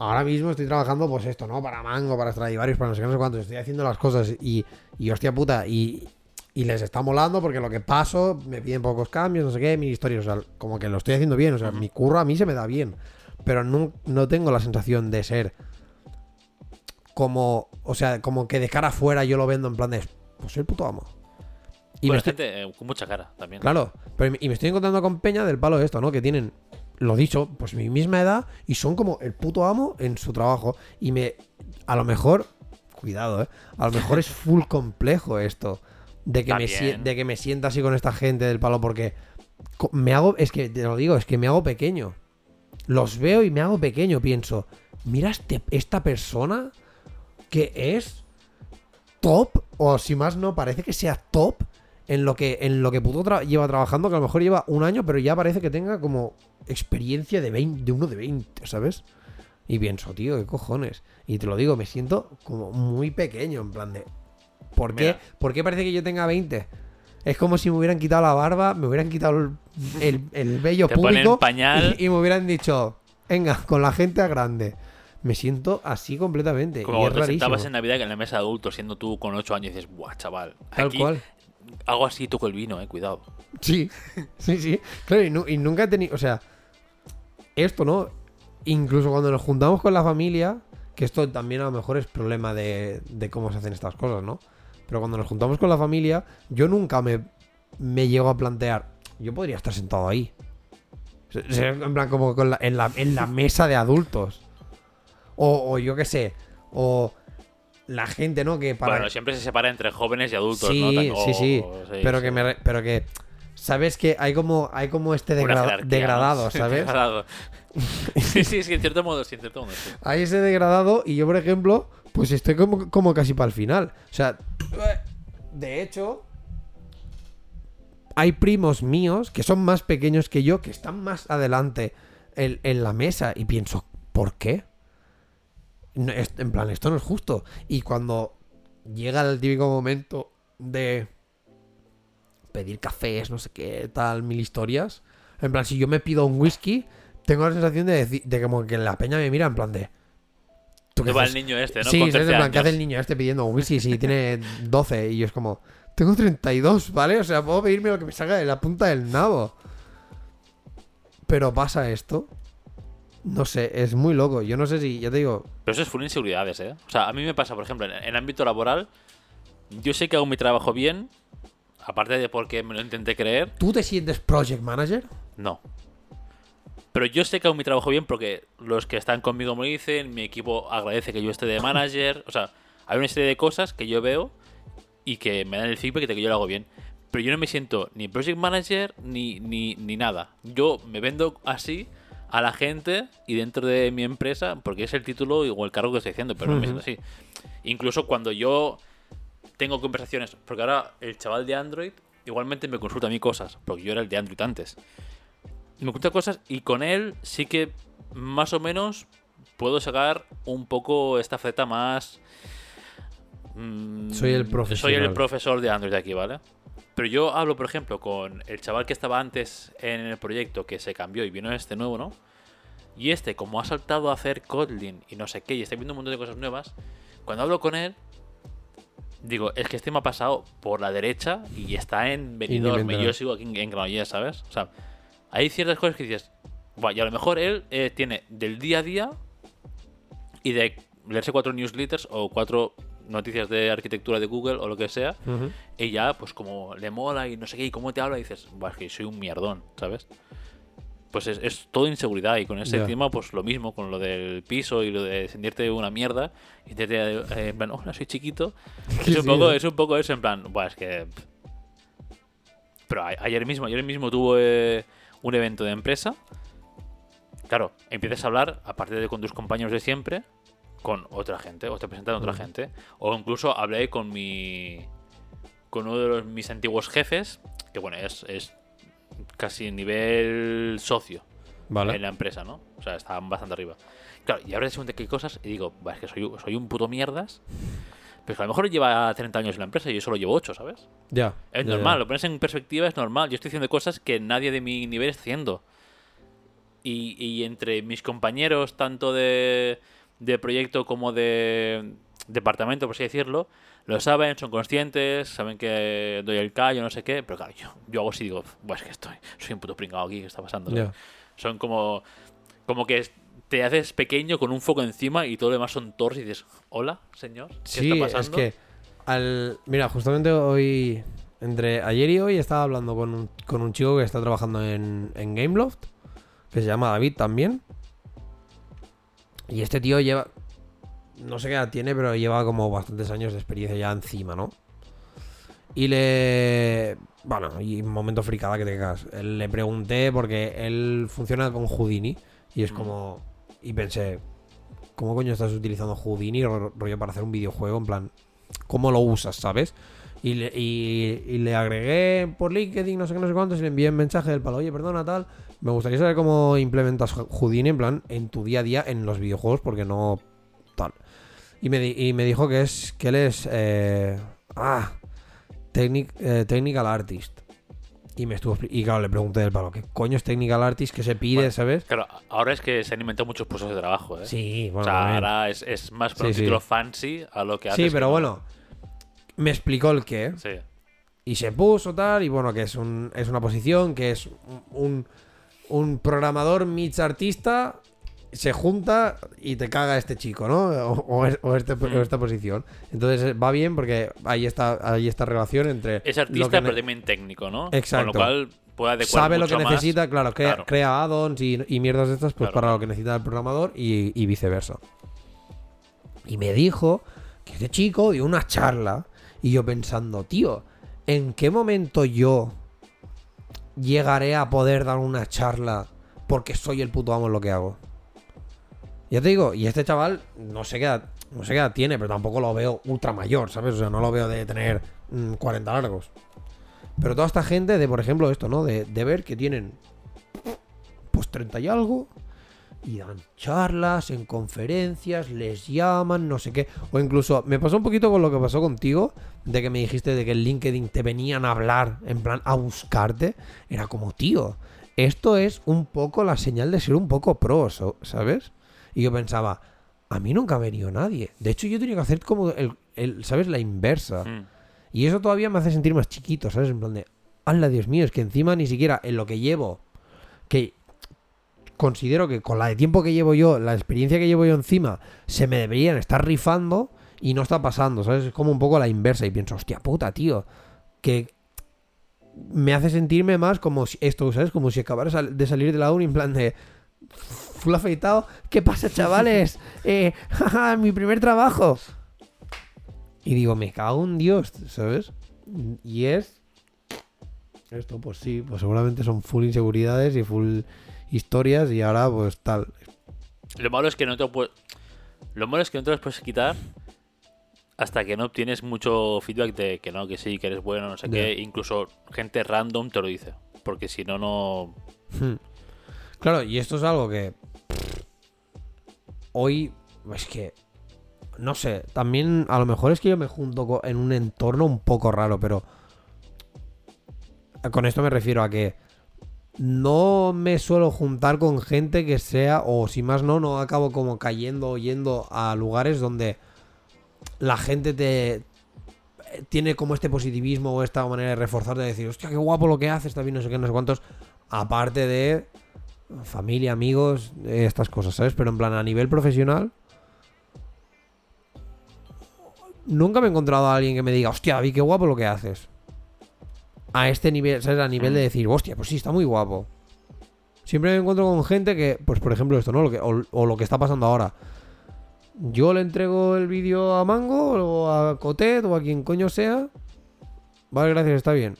Ahora mismo estoy trabajando, pues esto, ¿no? Para Mango, para Stradivarius, para no sé qué, no sé cuántos. Estoy haciendo las cosas y, y hostia puta, y, y les está molando porque lo que paso, me piden pocos cambios, no sé qué, mi historia, o sea, como que lo estoy haciendo bien, o sea, mi curro a mí se me da bien, pero no, no tengo la sensación de ser como, o sea, como que de cara afuera yo lo vendo en plan de, pues soy el puto amo. Y me estoy- gente eh, con mucha cara también. Claro, pero y me estoy encontrando con Peña del palo de esto, ¿no? Que tienen, lo dicho, pues mi misma edad y son como el puto amo en su trabajo. Y me, a lo mejor, cuidado, ¿eh? A lo mejor es full complejo esto. De que, me, de que me sienta así con esta gente del palo porque me hago, es que te lo digo, es que me hago pequeño. Los veo y me hago pequeño, pienso, mira este- esta persona que es top, o si más no, parece que sea top en lo que, en lo que puto tra- lleva trabajando, que a lo mejor lleva un año, pero ya parece que tenga como experiencia de, 20, de uno de 20, ¿sabes? Y pienso, tío, qué cojones. Y te lo digo, me siento como muy pequeño, en plan de... ¿Por qué. ¿por qué parece que yo tenga 20? Es como si me hubieran quitado la barba, me hubieran quitado el, el, el vello público pañal. y, y me hubieran dicho, venga, con la gente a grande. Me siento así completamente. Como y es te rarísimo. sentabas en Navidad en la mesa de adultos, siendo tú con 8 años y dices, buah, chaval. Tal aquí cual. Hago así y toco el vino, eh, cuidado. Sí, sí, sí. Claro, y, nu- y nunca he tenido. O sea, esto, ¿no? Incluso cuando nos juntamos con la familia, que esto también a lo mejor es problema de, cómo se hacen estas cosas, ¿no? Pero cuando nos juntamos con la familia, yo nunca me, me llego a plantear, yo podría estar sentado ahí. En plan, como la- en, la, mesa de adultos. O yo qué sé. O la gente, ¿no? Que para. Bueno, siempre se separa entre jóvenes y adultos, sí, ¿no? Tan- sí, sí, o- Pero sí. que me pero que sabes que hay como hay como este degra- degradado, ¿sabes? Degradado. sí, sí, sí, en cierto modo, sí, en cierto modo, sí. Hay ese degradado y yo, por ejemplo, pues estoy como, como casi para el final. O sea, de hecho, hay primos míos que son más pequeños que yo, que están más adelante en, en la mesa y pienso, ¿por qué? No, es- en plan, esto no es justo. Y cuando llega el típico momento de pedir cafés, no sé qué, tal, mil historias. En plan, si yo me pido un whisky, tengo la sensación de, decir, de como que la peña me mira en plan de... ¿tú qué ¿Dónde va el niño este, no? Sí, Con ¿sabes? 13 En plan, ¿qué hace el niño este pidiendo un whisky si tiene 12? Y yo es como, tengo 32, ¿vale? O sea, puedo pedirme lo que me salga de la punta del nabo. Pero pasa esto. No sé, es muy loco. Yo no sé si, ya te digo, Pero eso es full inseguridades, ¿eh? O sea, a mí me pasa, por ejemplo, en, en ámbito laboral, yo sé que hago mi trabajo bien, aparte de porque me lo intenté creer, ¿tú te sientes project manager? no. Pero yo sé que hago mi trabajo bien porque los que están conmigo me lo dicen, mi equipo agradece que yo esté de manager, o sea, hay una serie de cosas que yo veo y que me dan el feedback de que yo lo hago bien. Pero yo no me siento ni project manager ni, ni, ni nada. Yo me vendo así a la gente y dentro de mi empresa, porque es el título o el cargo que estoy haciendo, pero no me siento así. Incluso cuando yo tengo conversaciones, porque ahora el chaval de Android igualmente me consulta a mí cosas, porque yo era el de Android antes. Me consulta cosas y con él sí que más o menos puedo sacar un poco esta faceta más... mm, Soy el Soy profesional. el profesor de Android aquí, ¿vale? Pero yo hablo, por ejemplo, con el chaval que estaba antes en el proyecto, que se cambió y vino este nuevo, ¿no? Y este, como ha saltado a hacer Kotlin y no sé qué, y está viendo un montón de cosas nuevas, cuando hablo con él, digo, es que este me ha pasado por la derecha y está en Benidorm, y yo sigo aquí en, en Granollers, ¿sabes? O sea, hay ciertas cosas que dices, "Buah, y a lo mejor él eh, tiene del día a día y de leerse cuatro newsletters o cuatro noticias de arquitectura de Google o lo que sea, y ya, pues como le mola y no sé qué, y cómo te habla, dices, "Buah, es que soy un mierdón, ¿sabes? Pues es, es todo inseguridad y con ese Ya. tema, pues lo mismo, con lo del piso y lo de sentirte una mierda, y te, te- eh, en plan, hola, soy chiquito. Es, un poco, ¿eh? es un poco eso, en plan, Buah, es que... Pero a- ayer mismo, ayer mismo tuve un evento de empresa. Claro, empiezas a hablar, aparte de con tus compañeros de siempre, con otra gente, o te presentan a otra Ujú. gente. O incluso hablé con mi. con uno de los- mis antiguos jefes, que bueno, es, es casi nivel socio en Vale. la empresa, ¿no? O sea, estaban bastante arriba. Claro, y ahora de según qué cosas, y digo, "Buah, es que soy, soy un puto mierdas. Pero que a lo mejor lleva 30 años en la empresa y yo solo llevo 8, ¿sabes? Ya. Es ya, normal, ya. lo pones en perspectiva, es normal. Yo estoy haciendo cosas que nadie de mi nivel está haciendo. Y, y entre mis compañeros, tanto de, de proyecto como de departamento, por así decirlo, lo saben, son conscientes, saben que doy el callo, no sé qué. Pero claro, yo, yo hago así y digo, pues es que estoy, soy un puto pringado aquí, ¿qué está pasando? Son como, como que es- te haces pequeño con un foco encima y todo lo demás son torres y dices, hola, señor, ¿qué Sí, está es pasando? que al mira, justamente hoy entre ayer y hoy estaba hablando con un, con un chico que está trabajando en, en Gameloft, que se llama David también. Y este tío lleva no sé qué edad tiene, pero lleva como bastantes años de experiencia ya encima, ¿no? Y le bueno, y un momento fricada que tengas. Le pregunté porque él funciona con Houdini y es Mm. como y pensé, ¿cómo coño estás utilizando Houdini ro- rollo para hacer un videojuego? En plan, ¿cómo lo usas, sabes? Y le, y- y le agregué por LinkedIn, no sé qué, no sé cuántos, y le envié un mensaje del palo, oye, perdona, tal. Me gustaría saber cómo implementas Houdini, en plan, en tu día a día en los videojuegos, porque no tal. Y me, di- y me dijo que es que él es. eh, ah, technic- eh, technical artist. Y me estuvo Y claro, le pregunté del palo, ¿qué coño es technical artist? ¿Qué se pide, Bueno, sabes? Claro, ahora es que se han inventado muchos puestos de trabajo, ¿eh? Sí, O bueno. sea, también. ahora es, es más por Sí, un sí. título fancy a lo que haces. Sí, pero no. bueno. Me explicó el qué. Sí. Y se puso tal, y bueno, que es, un, es una posición, que es un, un, un programador mix artista, se junta y te caga este chico, ¿no? O, o es- o este- o Mm. esta posición. Entonces eh, va bien porque hay esta, hay esta relación entre... Es artista, pero también técnico, ¿no? Exacto. Con lo cual puede adecuar sabe lo que más. necesita, claro, crea, Claro. crea add-ons y, y mierdas de estas pues Claro, para lo que necesita el programador y, y viceversa. Y me dijo que este chico dio una charla y yo pensando, tío, ¿en qué momento yo llegaré a poder dar una charla porque soy el puto amo en lo que hago? Ya te digo, y este chaval no sé qué edad, no sé qué edad tiene, pero tampoco lo veo ultra mayor, ¿sabes? O sea, no lo veo de tener mm, 40 largos. Pero toda esta gente de, por ejemplo, esto, ¿no? De, de ver que tienen pues 30 y algo y dan charlas en conferencias, les llaman, no sé qué. O incluso me pasó un poquito con lo que pasó contigo, de que me dijiste de que en LinkedIn te venían a hablar, en plan, a buscarte. Era como, tío, esto es un poco la señal de ser un poco pro, ¿sabes? Y yo pensaba, a mí nunca ha venido nadie. De hecho, yo tenía que hacer como el, el, ¿sabes? La inversa. Mm. Y eso todavía me hace sentir más chiquito, ¿sabes? En plan de, ¡hala, Dios mío! Es que encima ni siquiera en lo que llevo, que considero que con la de tiempo que llevo yo, la experiencia que llevo yo encima, se me deberían estar rifando y no está pasando, ¿sabes? Es como un poco la inversa y pienso, hostia puta, tío, que me hace sentirme más como si esto, ¿sabes? Como si acabara de salir de la uni en plan de full afeitado. ¿Qué pasa, chavales? Eh, jaja, mi primer trabajo. Y digo, me cago en Dios, ¿sabes? Y es. Esto, pues sí, pues seguramente son full inseguridades y full historias y ahora, pues tal. Lo malo es que no te lo puedes. Lo malo es que no te los puedes quitar hasta que no obtienes mucho feedback de que no, que sí, que eres bueno, no sé qué. Incluso gente random te lo dice. Porque si no, no. Hmm. Claro, y esto es algo que. Hoy. Es que. No sé, también a lo mejor es que yo me junto en un entorno un poco raro, pero. Con esto me refiero a que. No me suelo juntar con gente que sea, o si más no, no acabo como cayendo o yendo a lugares donde la gente te, tiene como este positivismo o esta manera de reforzar, de decir, hostia, qué guapo lo que hace, está bien, no sé qué, no sé cuántos. Aparte de familia, amigos, eh, estas cosas, ¿sabes? Pero en plan, a nivel profesional, nunca me he encontrado a alguien que me diga, hostia, David, qué guapo lo que haces. A este nivel, ¿sabes? A nivel de decir, hostia, pues sí, está muy guapo. Siempre me encuentro con gente que, pues por ejemplo, esto, ¿no? Lo que, o, o lo que está pasando ahora. Yo le entrego el vídeo a Mango o a Cotet o a quien coño sea. Vale, gracias, está bien.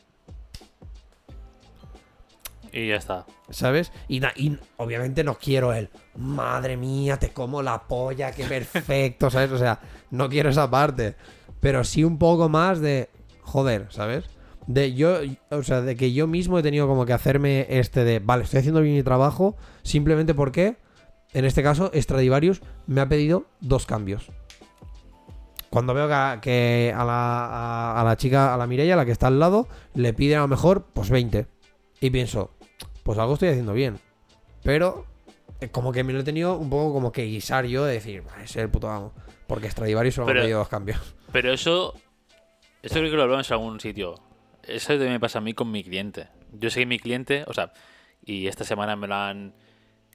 Y ya está. ¿Sabes? Y, y obviamente no quiero el madre mía, te como la polla, qué perfecto, ¿sabes? O sea, no quiero esa parte. Pero sí un poco más de joder, ¿sabes? De yo, o sea, de que yo mismo he tenido como que hacerme este de, vale, estoy haciendo bien mi trabajo, simplemente porque, en este caso, Stradivarius me ha pedido dos cambios. Cuando veo que a, que a la, a- a la chica, a la Mireia, la que está al lado, le piden a lo mejor, pues 20. Y pienso, pues algo estoy haciendo bien. Pero eh, como que me lo he tenido un poco como que guisar yo de decir, "Bah, ese es el puto amo. Porque Stradivarius solo me ha pedido dos cambios. Pero eso. Esto creo que lo hablamos en algún sitio. Eso también me pasa a mí con mi cliente. Yo sé que mi cliente, o sea, y esta semana me lo han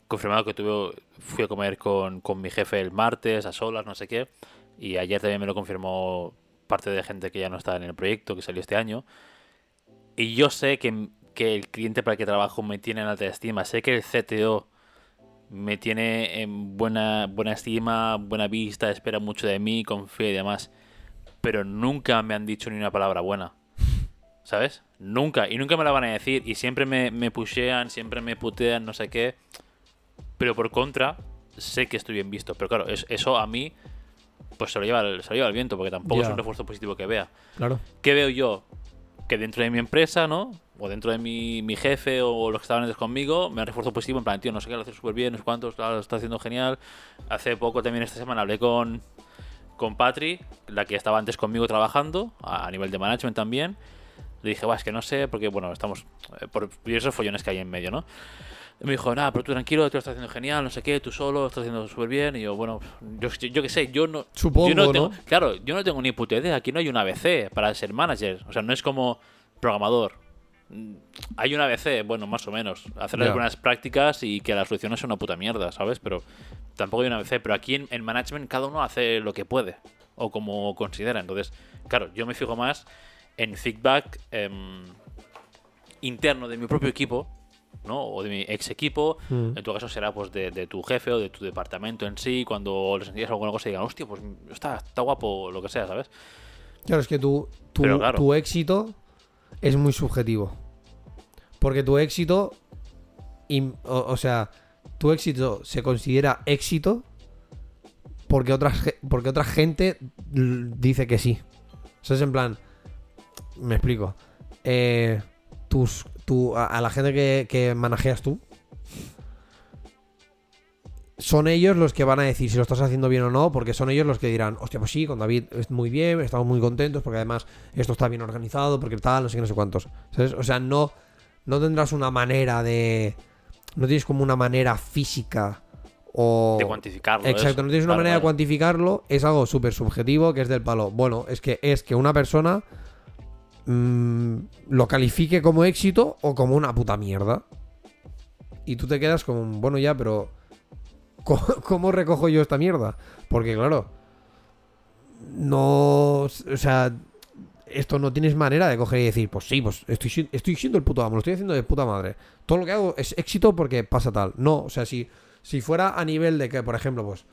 confirmado que tuve, fui a comer con, con mi jefe el martes, a solas, no sé qué. Y ayer también me lo confirmó parte de gente que ya no está en el proyecto, que salió este año. Y yo sé que, que el cliente para el que trabajo me tiene en alta estima. Sé que el CTO me tiene en buena, buena estima, buena vista, espera mucho de mí, confía y demás. Pero nunca me han dicho ni una palabra buena. ¿Sabes? Nunca. Y nunca me la van a decir. Y siempre me, me pushean, siempre me putean, no sé qué. Pero por contra, sé que estoy bien visto. Pero claro, es- eso a mí, pues se lo lleva el, se lo lleva el viento, porque tampoco Ya. es un refuerzo positivo que vea. Claro. ¿Qué veo yo? Que dentro de mi empresa, ¿no? O dentro de mi, mi jefe o los que estaban antes conmigo, me han refuerzo positivo en plan, tío, no sé qué, lo haces súper bien, no sé cuántos, lo está haciendo genial. Hace poco también esta semana hablé con, con Patri, la que estaba antes conmigo trabajando, a nivel de management también. Le dije, va, es que no sé, porque bueno, estamos eh, por diversos follones que hay en medio, ¿no? Y me dijo, nada, pero tú tranquilo, tú lo estás haciendo genial, no sé qué, tú solo, lo estás haciendo súper bien. Y yo, bueno, yo, yo qué sé, yo no. Supongo, yo no ¿no? tengo, Claro, yo no tengo ni puta idea. Aquí no hay un ABC para ser manager. O sea, no es como programador. Hay un ABC, bueno, más o menos. Hacer Ya. algunas prácticas y que la solución no sea una puta mierda, ¿sabes? Pero tampoco hay un ABC. Pero aquí en, en management cada uno hace lo que puede o como considera. Entonces, claro, yo me fijo más en feedback em, interno de mi propio equipo, ¿no? O de mi ex equipo. Mm. En tu caso será pues de, de tu jefe o de tu departamento en sí. Cuando les enseñas alguna cosa y digan, hostia, pues está, está guapo, lo que sea, ¿sabes? Claro, es que tu, tu, claro. tu éxito es muy subjetivo. Porque tu éxito, o, o sea, tu éxito se considera éxito porque, otras, ge- porque otra gente dice que sí. O sea, es en plan, me explico. eh, tus, tu, a, a la gente que, que manejas tú, son ellos los que van a decir si lo estás haciendo bien o no, porque son ellos los que dirán, hostia, pues sí, con David es muy bien, estamos muy contentos, porque además esto está bien organizado, porque tal, no sé qué, no sé cuántos. ¿Sabes? O sea, no, no tendrás una manera de. No tienes como una manera física o. De cuantificarlo. Exacto, no tienes una manera de cuantificarlo, es algo súper subjetivo que es del palo. Bueno, es que es que una persona mm, lo califique como éxito o como una puta mierda. Y tú te quedas como, bueno, ya, pero ¿cómo, recojo yo esta mierda? Porque claro, no, o sea, esto no tienes manera de coger y decir, pues sí, pues estoy, estoy siendo el puto amo, lo estoy haciendo de puta madre. Todo lo que hago es éxito porque pasa tal. No, o sea, si, si fuera a nivel de que, por ejemplo, pues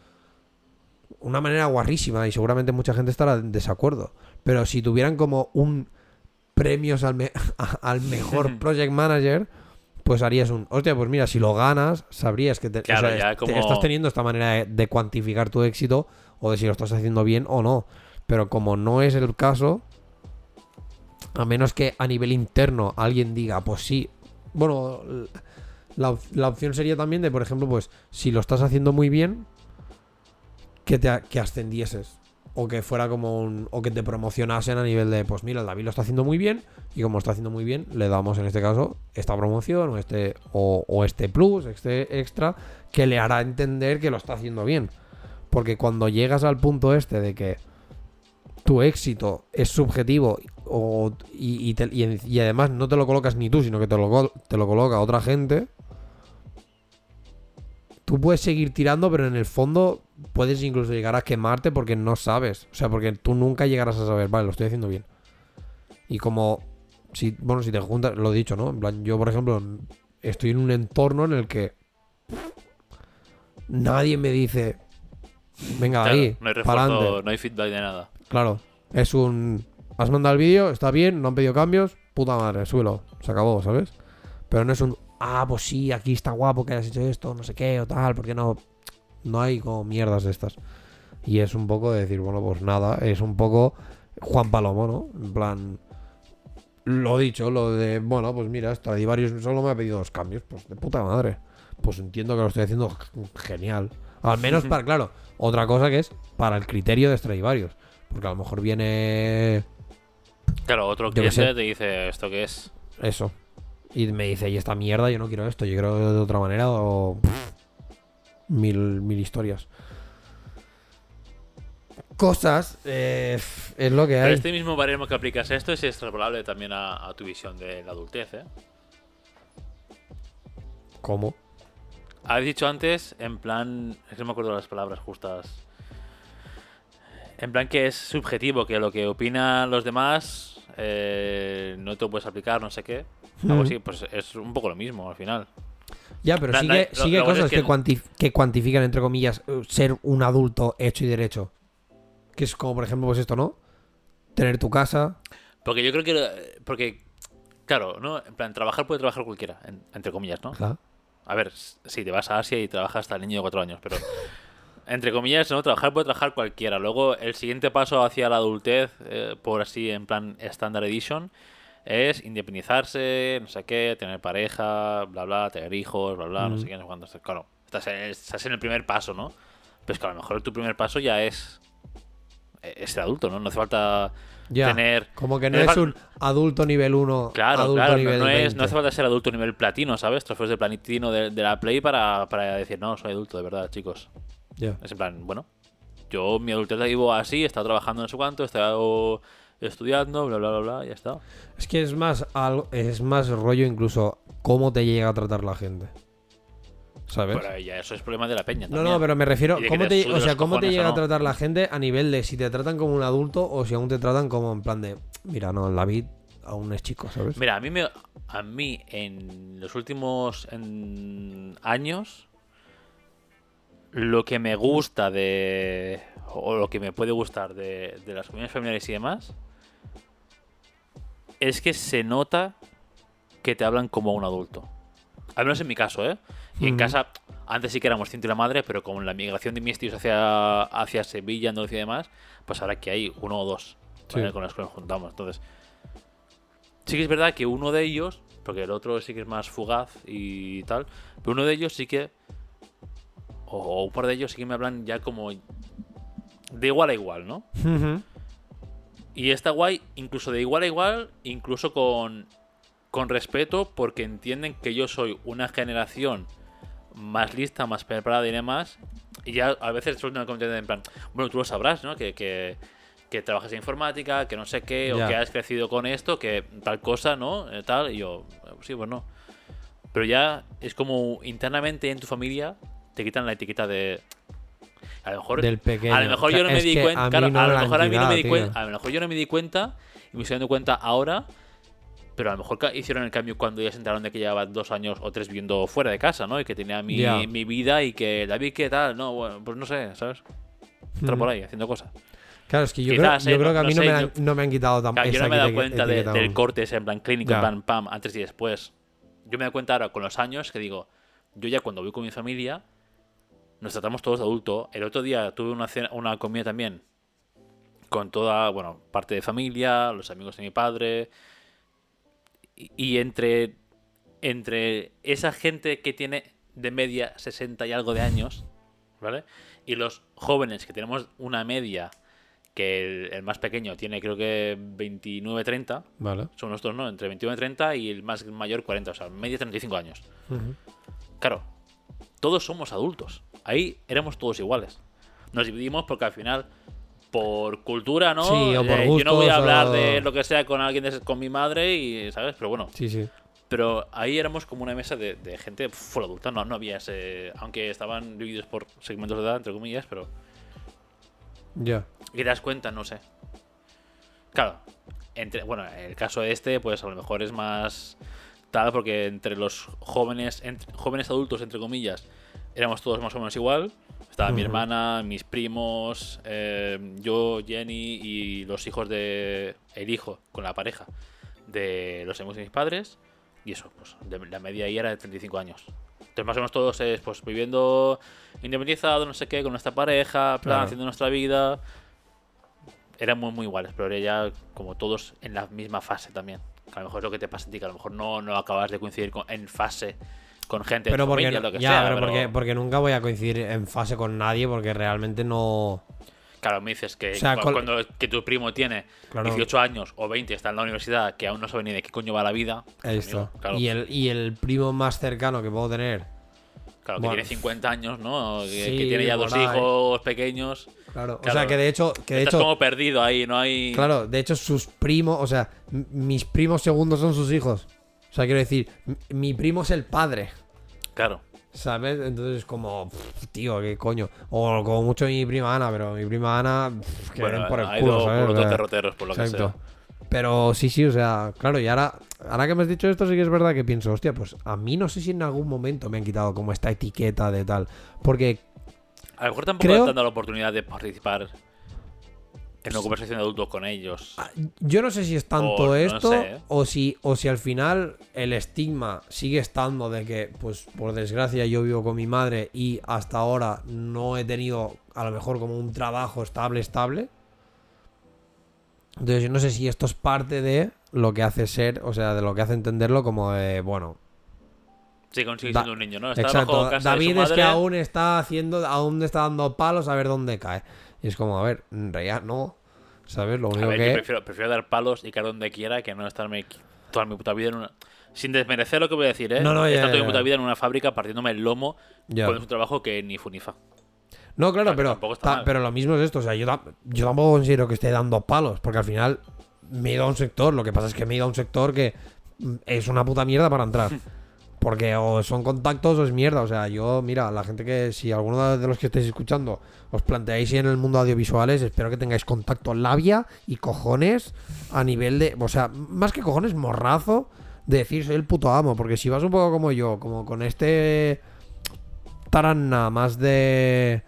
una manera guarrísima y seguramente mucha gente estará en desacuerdo, pero si tuvieran como un premios al, me- al mejor project manager, pues harías un, hostia, pues mira, si lo ganas, sabrías que te, o Claro, sea, ya te- como- estás teniendo esta manera de, de cuantificar tu éxito o de si lo estás haciendo bien o no. Pero como no es el caso, a menos que a nivel interno alguien diga, pues sí, bueno, la, la opción sería también de, por ejemplo, pues si lo estás haciendo muy bien, que te que ascendieses. O que fuera como un. O que te promocionasen a nivel de. Pues mira, el David lo está haciendo muy bien. Y como está haciendo muy bien, le damos en este caso esta promoción o este. O, o este plus, este extra. Que le hará entender que lo está haciendo bien. Porque cuando llegas al punto este de que tu éxito es subjetivo o, y, y y además no te lo colocas ni tú, sino que te lo, te lo coloca otra gente, tú puedes seguir tirando, pero en el fondo puedes incluso llegar a quemarte porque no sabes. O sea, porque tú nunca llegarás a saber, vale, lo estoy haciendo bien. Y como, si, bueno, si te juntas, lo he dicho, ¿no? En plan, yo, por ejemplo, estoy en un entorno en el que nadie me dice, venga, Claro, ahí, no hay refuerzo, no hay feedback de nada. Claro, es un. Has mandado el vídeo, está bien, no han pedido cambios, puta madre, súbelo, se acabó, ¿sabes? Pero no es un. Ah, pues sí, aquí está guapo que hayas hecho esto, no sé qué, o tal, porque no. No hay como mierdas de estas. Y es un poco de decir, bueno, pues nada, es un poco Juan Palomo, ¿no? En plan. Lo dicho, lo de, bueno, pues mira, Stradivarius solo me ha pedido dos cambios, pues de puta madre. Pues entiendo que lo estoy haciendo genial. Al menos para, claro, otra cosa que es para el criterio de Stradivarius. Porque a lo mejor viene Claro, otro cliente te dice esto que es. eso. Y me dice, y esta mierda, yo no quiero esto, yo quiero de otra manera o... pff, mil, mil historias. Cosas, eh, es lo que Pero hay. este mismo baremo que aplicas a esto es extrapolable también a, a tu visión de la adultez, ¿eh? ¿Cómo? Habéis dicho antes, en plan. Es que no me acuerdo las palabras justas. En plan que es subjetivo, que lo que opinan los demás eh, no te lo puedes aplicar, no sé qué. Algo Mm. así, pues es un poco lo mismo al final. Ya, pero lo- lo bueno cosas es que, que- cuantif- que cuantifican, entre comillas, eh, ser un adulto hecho y derecho. Que es como, por ejemplo, pues esto, ¿no? Tener tu casa. Porque yo creo que. Porque, claro, ¿no? En plan, trabajar puede trabajar cualquiera, en- entre comillas, ¿no? Claro. A ver, si te vas a Asia y trabajas hasta el niño de cuatro años, pero entre comillas, ¿no? Trabajar puede trabajar cualquiera. Luego, el siguiente paso hacia la adultez, eh, por así, en plan Standard Edition, es independizarse, no sé qué, tener pareja, bla, bla, tener hijos, bla, bla, no sé qué, no sé cuánto. Claro, estás en, estás en el primer paso, ¿no? Pero es que a lo mejor tu primer paso ya es, es ser adulto, ¿no? No hace falta Ya. tener... Como que no es un adulto nivel 1, Claro, adulto claro, no, nivel no es, 20. no hace falta ser adulto nivel platino, ¿sabes? Trofeos de platino de, de la Play para, para decir, no, soy adulto, de verdad, chicos. Ya. Es en plan, bueno, yo mi adultez la vivo así, he estado trabajando no sé cuánto, he estado estudiando, bla, bla, bla, bla, y ya está. Es que es más algo, es más rollo incluso cómo te llega a tratar la gente. ¿Sabes? Pero ya eso es problema de la peña No, también. no, pero me refiero, ¿cómo te o sea, cómo te llega a no. tratar la gente a nivel de si te tratan como un adulto o si aún te tratan como en plan de, mira, no, el David aún es chico, ¿sabes? Mira, a mí, me, a mí en los últimos en años, lo que me gusta de. o lo que me puede gustar de, de las comunidades familiares y demás, es que se nota que te hablan como un adulto. Al menos en mi caso, ¿eh? Y en casa, antes sí que éramos ciento y la madre, pero con la migración de mis tíos hacia, hacia Sevilla, Andalucía y demás, pues ahora que hay uno o dos ¿vale? Sí. con los que nos juntamos. Entonces, sí que es verdad que uno de ellos, porque el otro sí que es más fugaz y tal, pero uno de ellos sí que, o, o un par de ellos sí que me hablan ya como de igual a igual, ¿no? Y está guay, incluso de igual a igual, incluso con, con respeto, porque entienden que yo soy una generación más lista, más preparada y demás. Y ya a veces suelen comentar en plan, bueno, tú lo sabrás, ¿no? Que, que, que trabajas en informática, que no sé qué, o que has crecido con esto, que tal cosa, ¿no? Eh, tal, y yo, eh, sí, pues no. Pero ya es como internamente en tu familia te quitan la etiqueta de. A lo mejor Del pequeño. a lo mejor yo no me di cuenta. a a lo mejor a mí no me di cuenta. A lo mejor yo no me di cuenta y me estoy dando cuenta ahora. Pero a lo mejor hicieron el cambio cuando ya se enteraron de que llevaba dos años o tres viviendo fuera de casa, ¿no? Y que tenía mi, Ya. mi vida y que David, ¿qué tal? No, bueno, pues no sé, ¿sabes? Estar Mm. por ahí haciendo cosas. Claro, es que yo, Quizás, creo, eh, yo creo que a no mí no, sé, me, han, yo- no me han quitado tampoco. Claro, yo no me he dado cuenta de- del corte ese en plan clínico, en plan pam, antes y después. Yo me doy cuenta ahora con los años que digo, yo ya cuando voy con mi familia, nos tratamos todos de adulto. El otro día tuve una, cena- una comida también con toda, bueno, parte de familia, los amigos de mi padre. Y, y entre, entre esa gente que tiene de media 60 y algo de años, ¿vale? Y los jóvenes que tenemos una media que el, el más pequeño tiene creo que 29-30, Vale. son nosotros, ¿no? Entre 21 y 30 y el más mayor 40, o sea, media 35 años. Ujú. Claro, todos somos adultos. Ahí éramos todos iguales. Nos dividimos porque al final, por cultura, ¿no? Sí, o por Eh, yo no voy a hablar o- de lo que sea con alguien, de- con mi madre, y ¿sabes? Pero bueno, Sí, sí. pero ahí éramos como una mesa de, de gente full adulta. No, no había ese. Aunque estaban divididos por segmentos de edad, entre comillas, pero. Ya. Y te das cuenta, no sé. Claro, entre, bueno, el caso este, pues a lo mejor es más tal, porque entre los jóvenes, entre- jóvenes adultos, entre comillas, éramos todos más o menos igual. Estaba mi Ujú. hermana, mis primos, eh, yo, Jenny y los hijos de. El hijo con la pareja de los amigos de mis padres. Y eso, pues de- la media ahí era de 35 años. Entonces, más o menos todos es, pues viviendo independizado, no sé qué, con nuestra pareja, plan, Claro. haciendo nuestra vida. Éramos muy iguales, pero era ya como todos en la misma fase también. Que a lo mejor es lo que te pasa a ti, que a lo mejor no, no acabas de coincidir con- en fase con gente Pero porque, familia, lo que ya, sea. pero pero- porque, porque nunca voy a coincidir en fase con nadie porque realmente no. Claro, me dices que O sea, cuando que tu primo tiene Claro. 18 años o 20, está en la universidad, que aún no sabe ni de qué coño va la vida. Pues, amigo, claro, Y, el, y el primo más cercano que puedo tener. claro, que bueno. tiene 50 años, ¿no? Que, Sí, que tiene ya dos hijos pequeños. Claro. O Claro. sea que de hecho. Que de Estás hecho como perdido ahí, no hay. Claro, de hecho sus primos, o sea, mis primos segundos son sus hijos. O sea, quiero decir, mi primo es el padre, Claro. ¿sabes? Entonces es como, pff, tío, qué coño. O como mucho mi prima Ana, pero mi prima Ana, pff, que Bueno, por el ha culo, ido ¿sabes? por otros derroteros, por lo que sea. Pero sí, sí, o sea, claro, y ahora, ahora que me has dicho esto, sí que es verdad que pienso, hostia, pues a mí no sé si en algún momento me han quitado como esta etiqueta de tal. Porque, A lo mejor tampoco Creo- te han dado la oportunidad de participar en una conversación de adultos con ellos. ah, yo no sé si es tanto O no esto sé, ¿eh? o, si, o si al final el estigma sigue estando de que, pues por desgracia, yo vivo con mi madre y hasta ahora no he tenido a lo mejor como un trabajo estable, estable. Entonces yo no sé si esto es parte de lo que hace ser, o sea, de lo que hace entenderlo como de, bueno, Sí, consigue Da- siendo un niño, ¿no? Está Exacto. bajo casa de David es que aún está haciendo, aún está dando palos a ver dónde cae. Y es como, a ver, en realidad no. ¿Sabes? Lo A único ver, que. yo prefiero, prefiero dar palos y caer donde quiera que no estarme toda mi puta vida en una. Sin desmerecer lo que voy a decir, ¿eh? No, no, ya, Estar toda mi puta vida en una fábrica partiéndome el lomo con un trabajo que ni fu ni fa. No, claro, Claro, pero, ta- pero lo mismo es esto. O sea, yo, yo tampoco considero que esté dando palos, porque al final me he ido a un sector. Lo que pasa es que me he ido a un sector que mm, es una puta mierda para entrar. Porque o son contactos o es mierda. O sea, yo, mira, la gente que, si alguno de los que estáis escuchando os planteáis ir en el mundo audiovisuales, espero que tengáis contacto labia y cojones a nivel de. O sea, más que cojones, morrazo de decir soy el puto amo. Porque si vas un poco como yo, como con este taranna más de.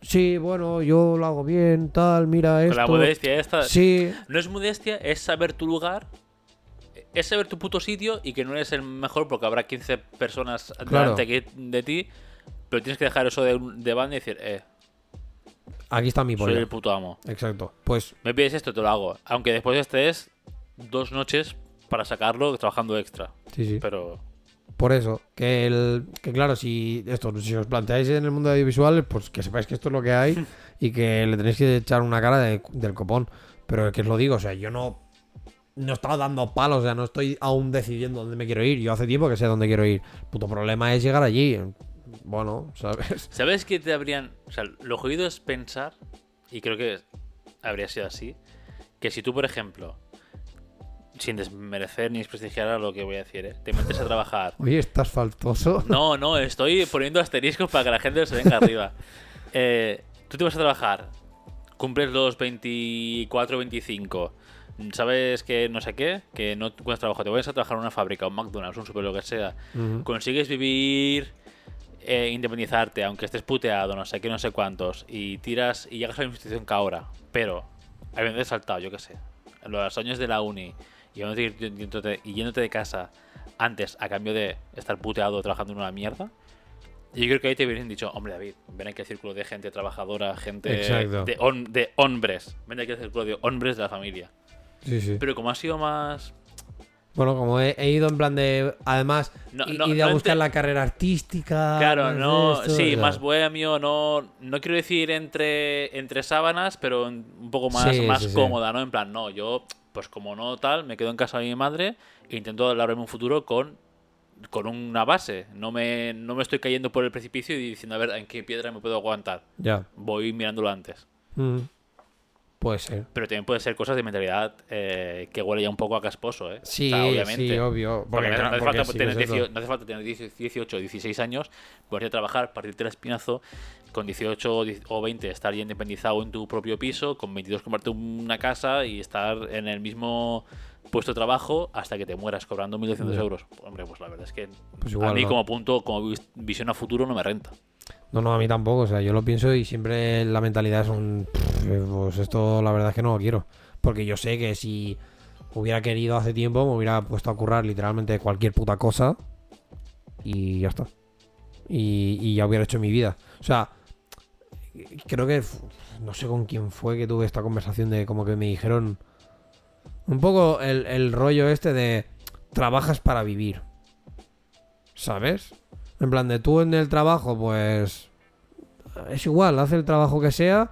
Sí, bueno, yo lo hago bien, tal, mira esto. Con la modestia esta. Sí, No es modestia, es saber tu lugar. Es saber tu puto sitio y que no eres el mejor porque habrá 15 personas Claro. delante que- de ti. Pero tienes que dejar eso de, de banda y decir, eh, aquí está mi soy polla. el puto amo. Exacto. Pues Me pides esto, te lo hago. Aunque después estés dos noches para sacarlo trabajando extra. Sí, sí. Pero Por eso, que, el, que claro, si esto, si os planteáis en el mundo audiovisual, pues que sepáis que esto es lo que hay y que le tenéis que echar una cara de- del copón. Pero que os lo digo, o sea, yo no, no he estado dando palos, o sea, no estoy aún decidiendo dónde me quiero ir. Yo hace tiempo que sé dónde quiero ir. El puto problema es llegar allí. Bueno, ¿sabes? ¿Sabes qué te habrían.? O sea, lo jodido es pensar, y creo que habría sido así, que si tú, por ejemplo, sin desmerecer ni desprestigiar a lo que voy a decir, ¿eh? te metes a trabajar. Oye, estás faltoso. No, no, estoy poniendo asteriscos para que la gente se venga arriba. Eh, tú te vas a trabajar, cumples los 24, 25. Sabes que no sé qué, que no encuentras trabajo, te vas a trabajar en una fábrica, un McDonald's, un super lo que sea. Consigues vivir, eh, independizarte, aunque estés puteado, no sé qué, no sé cuántos, y tiras y llegas a la misma situación que ahora, pero habiendo saltado, yo qué sé, los años de la uni y yéndote, yéndote- y yéndote de casa antes a cambio de estar puteado trabajando en una mierda. Yo creo que ahí te hubieran dicho, hombre David, ven aquí al círculo de gente trabajadora, gente de hombres, ven aquí al círculo de hombres de la familia. Sí, sí. Pero como ha sido más Bueno, como he, he ido en plan de. Además, No, no, a no buscar ente- la carrera artística. Claro, no, esto, sí, más bohemio, no, no quiero decir entre, entre sábanas, pero un poco más, Sí, más cómoda, ¿no? En plan, no, yo, pues como no tal, me quedo en casa de mi madre e intento labrarme un futuro con, con una base. No me, no me estoy cayendo por el precipicio y diciendo, a ver, ¿en qué piedra me puedo aguantar? Ya. Voy mirándolo antes. Mm. Puede ser. Pero también puede ser cosas de mentalidad eh, que huele ya un poco a casposo, ¿eh? Sí, O sea, obviamente. sí, obvio. Porque, no, claro, hace porque falta sí, tener. 18, no hace falta tener 18, 16 años, ponerte a trabajar, partirte el espinazo, con 18 o 10 o 20 estar ya independizado en tu propio piso, con 22 comprarte una casa y estar en el mismo puesto de trabajo hasta que te mueras cobrando 1.200 Ya. euros. Hombre, pues la verdad es que Pues a mí no. como punto, como vis- visión a futuro no me renta. No, no, a mí tampoco. O sea, yo lo pienso y siempre la mentalidad es un. "Pff, Pues esto, la verdad es que no lo quiero. Porque yo sé que si hubiera querido hace tiempo, me hubiera puesto a currar literalmente cualquier puta cosa. Y ya está. Y, y ya hubiera hecho mi vida. O sea, creo que. No sé con quién fue que tuve esta conversación de como que me dijeron. Un poco el, el rollo este de. Trabajas para vivir. ¿Sabes? En plan de tú en el trabajo, pues. Es igual, haz el trabajo que sea.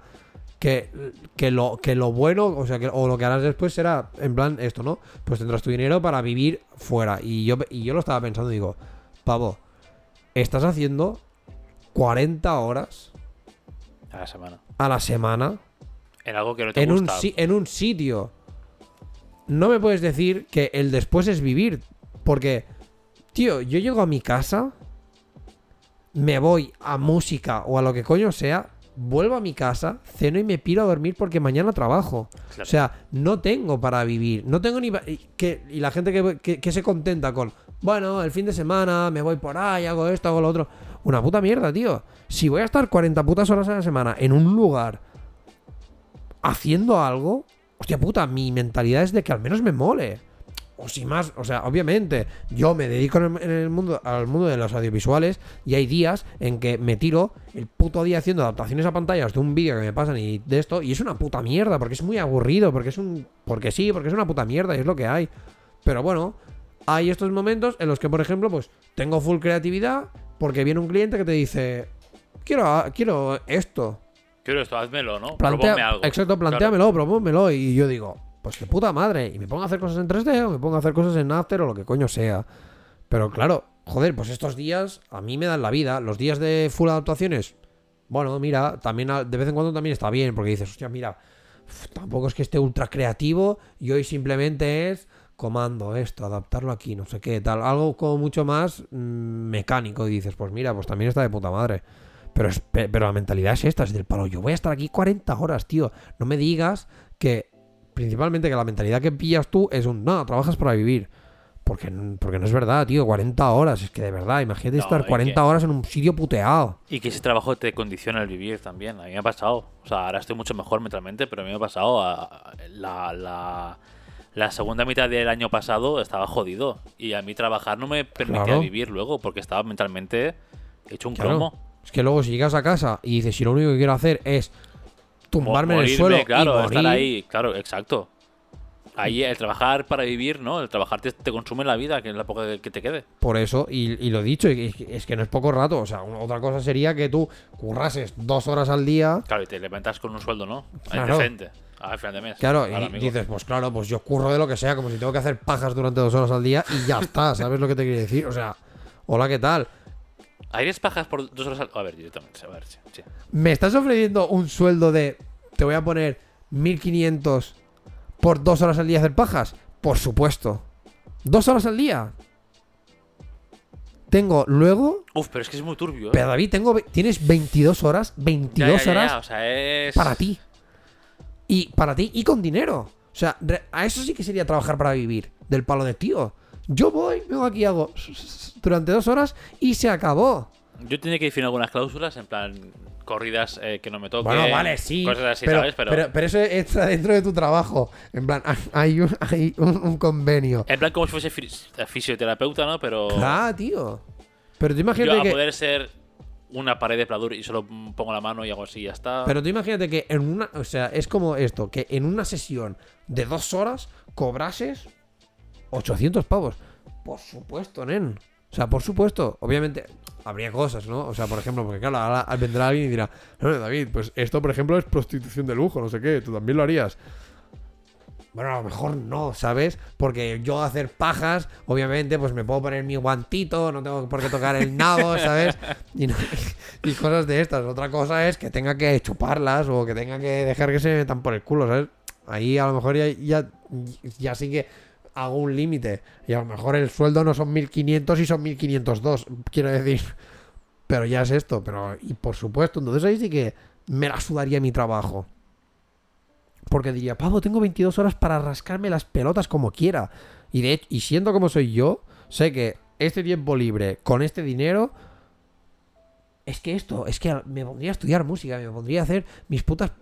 Que, que, lo, que lo bueno, o sea, que, o lo que harás después será, en plan, esto, ¿no? Pues tendrás tu dinero para vivir fuera. Y yo, y yo lo estaba pensando y digo, pavo, estás haciendo 40 horas A la semana. a la semana En algo que no te en gusta. en un sitio. No me puedes decir que el después es vivir. Porque, tío, yo llego a mi casa, me voy a música o a lo que coño sea, vuelvo a mi casa, ceno y me piro a dormir porque mañana trabajo. Claro. O sea, no tengo para vivir. No tengo ni. que, y la gente que, que- que se contenta con. Bueno, el fin de semana me voy por ahí, hago esto, hago lo otro. Una puta mierda, tío. Si voy a estar 40 putas horas a la semana en un lugar haciendo algo, hostia puta, mi mentalidad es de que al menos me mole. O si más, o sea, obviamente, yo me dedico en el, en el mundo, al mundo de los audiovisuales y hay días en que me tiro el puto día haciendo adaptaciones a pantallas de un vídeo que me pasan y de esto, y es una puta mierda, porque es muy aburrido, porque es un. Porque sí, porque es una puta mierda y es lo que hay. Pero bueno, hay estos momentos en los que, por ejemplo, pues tengo full creatividad porque viene un cliente que te dice, quiero, quiero esto. Quiero esto, házmelo, ¿no? Plantea- algo. Exacto, plantéamelo, propónmelo. Y yo digo, pues qué puta madre. Y me pongo a hacer cosas en 3D o me pongo a hacer cosas en After o lo que coño sea. Pero claro, joder, pues estos días a mí me dan la vida. Los días de full adaptaciones, bueno, mira, también de vez en cuando también está bien. Porque dices, hostia, mira, tampoco es que esté ultra creativo y hoy simplemente es comando esto, adaptarlo aquí, no sé qué, tal. Algo como mucho más mm, mecánico. Y dices, pues mira, pues también está de puta madre. Pero, es- pe- pero la mentalidad es esta, es del palo. Yo voy a estar aquí 40 horas, tío. No me digas que, principalmente, que la mentalidad que pillas tú es un, no, trabajas para vivir. Porque, porque no es verdad, tío. 40 horas, es que de verdad, imagínate No, estar y 40 que- horas en un sitio puteado. Y que ese trabajo te condiciona el vivir también. A mí me ha pasado. O sea, ahora estoy mucho mejor mentalmente, pero a mí me ha pasado. a- a- la, la, la segunda mitad del año pasado estaba jodido. Y a mí trabajar no me permitía Claro. vivir luego, porque estaba mentalmente hecho un Claro. cromo. Es que luego si llegas a casa y dices, si lo único que quiero hacer es tumbarme en el suelo claro, y morir, estar ahí. Claro, exacto. Ahí el trabajar para vivir, ¿no? El trabajar te, te consume la vida, que es la poca que te quede. Por eso, y, y lo dicho, y- y es que no es poco rato. O sea, una- otra cosa sería que tú currases dos horas al día. Claro, y te levantas con un sueldo, ¿no? Claro. Decente. Al final de mes. Claro, y amigo. dices, pues claro, pues yo curro de lo que sea, como si tengo que hacer pajas durante dos horas al día y ya está, ¿sabes lo que te quiero decir? O sea, hola, ¿qué tal? ¿Harías pajas por dos horas al... A ver, directamente, a ver, sí. sí. ¿Me estás ofreciendo un sueldo de, te voy a poner 1500 por dos horas al día hacer pajas? Por supuesto. ¿Dos horas al día? Tengo luego, Uf, pero es que es muy turbio, ¿eh? pero David, tengo, tienes 22 horas, Ya, 22 ya, ya, horas ya, O sea, es... para ti. Y para ti y con dinero. O sea, a eso sí que sería trabajar para vivir. Del palo de tío. Yo voy, vengo aquí, hago durante dos horas y se acabó. Yo tenía que definir algunas cláusulas, en plan, corridas eh, que no me toquen. Bueno, vale, sí. Cosas así, pero, ¿sabes? Pero, pero, pero eso entra dentro de tu trabajo. En plan, hay un, hay un, un convenio. En plan, como si fuese fis- fisioterapeuta, ¿no? Pero Claro, tío. Pero tú yo imagínate a que. poder ser una pared de pladur y solo pongo la mano y hago así y ya está. Pero tú imagínate que en una. O sea, es como esto: que en una sesión de dos horas cobrases 800 pavos. Por supuesto, nen. O sea, por supuesto. Obviamente, habría cosas, ¿no? O sea, por ejemplo, porque claro, ahora vendrá alguien y dirá: No, David, pues esto, por ejemplo, es prostitución de lujo, no sé qué. Tú también lo harías. Bueno, a lo mejor no, ¿sabes? Porque yo hacer pajas, obviamente, pues me puedo poner mi guantito, no tengo por qué tocar el nabo, ¿sabes? Y, no- y cosas de estas. Otra cosa es que tenga que chuparlas o que tenga que dejar que se me metan por el culo, ¿sabes? Ahí a lo mejor ya, ya, ya sí que hago un límite. Y a lo mejor el sueldo no son 1500 y son 1502, quiero decir. Pero ya es esto, pero y por supuesto, entonces ahí sí que me la sudaría mi trabajo. Porque diría, Pavo, tengo 22 horas para rascarme las pelotas como quiera. Y de y siendo como soy yo, sé que este tiempo libre con este dinero. Es que esto, es que me pondría a estudiar música, me pondría a hacer mis putas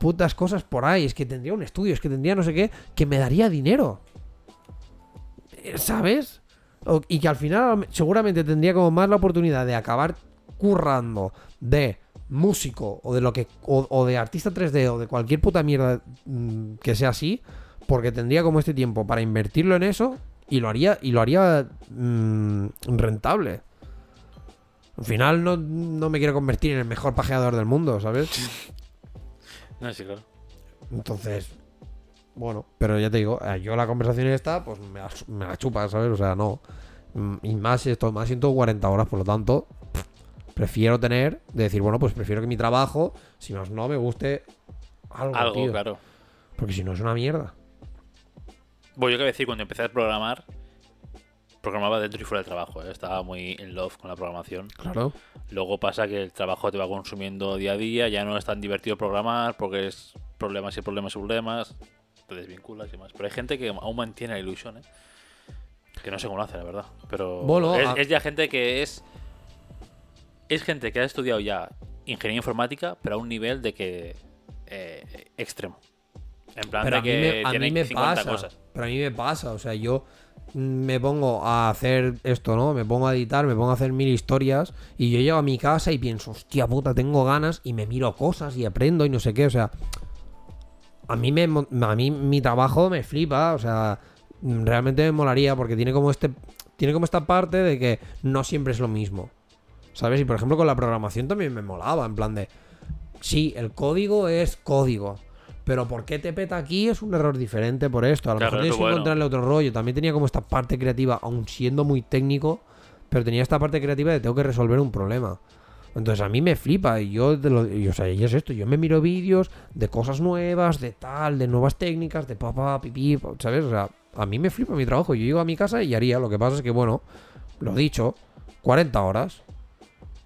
putas cosas por ahí, es que tendría un estudio, es que tendría no sé qué, que me daría dinero. ¿Sabes? O- y que al final seguramente tendría como más la oportunidad de acabar currando de músico o de lo que o, o de artista 3D o de cualquier puta mierda mm, que sea así, porque tendría como este tiempo para invertirlo en eso y lo haría y lo haría mm, rentable. Al final no, no me quiero convertir en el mejor pajeador del mundo, ¿sabes? No, sí, claro. Entonces, bueno, pero ya te digo, eh, yo la conversación esta, pues me la, me la chupa, ¿sabes? O sea, no. Mm, Y más esto, más 140 horas, por lo tanto, prefiero tener, de decir, bueno, pues prefiero que mi trabajo, si más no, me guste algo, Algo, tío. claro. Porque si no es una mierda. Bueno, yo que decir, cuando empecé a programar, programaba dentro y fuera del trabajo. ¿eh? Estaba muy in love con la programación. Claro. Luego pasa que el trabajo te va consumiendo día a día, ya no es tan divertido programar porque es problemas y problemas y problemas, te desvinculas y más. Pero hay gente que aún mantiene la ilusión, ¿eh? Que no sé cómo lo hace, la verdad. Pero Bueno, es, a- es ya gente que es. Es gente que ha estudiado ya ingeniería informática, pero a un nivel de que. eh, extremo. En plan Pero de a mí que me, a mí me 50 pasa. cosas. Pero a mí me pasa. O sea, yo me pongo a hacer esto, ¿no? Me pongo a editar, me pongo a hacer mil historias. Y yo llego a mi casa y pienso, hostia puta, tengo ganas. Y me miro cosas y aprendo y no sé qué. O sea, a mí, me, a mí mi trabajo me flipa. O sea, realmente me molaría porque tiene como este. Tiene como esta parte de que no siempre es lo mismo. ¿Sabes? Y por ejemplo con la programación también me molaba. En plan de. Sí, el código es código. Pero ¿por qué te peta aquí? Es un error diferente por esto. A lo Claro, mejor tienes que bueno. encontrarle otro rollo. También tenía como esta parte creativa, aun siendo muy técnico, pero tenía esta parte creativa de tengo que resolver un problema. Entonces a mí me flipa y yo, de lo, o sea, y es esto, yo me miro vídeos de cosas nuevas, de tal, de nuevas técnicas, de papá, pipí, ¿sabes? O sea, a mí me flipa mi trabajo. Yo llego a mi casa y haría. Lo que pasa es que, bueno, lo dicho, 40 horas.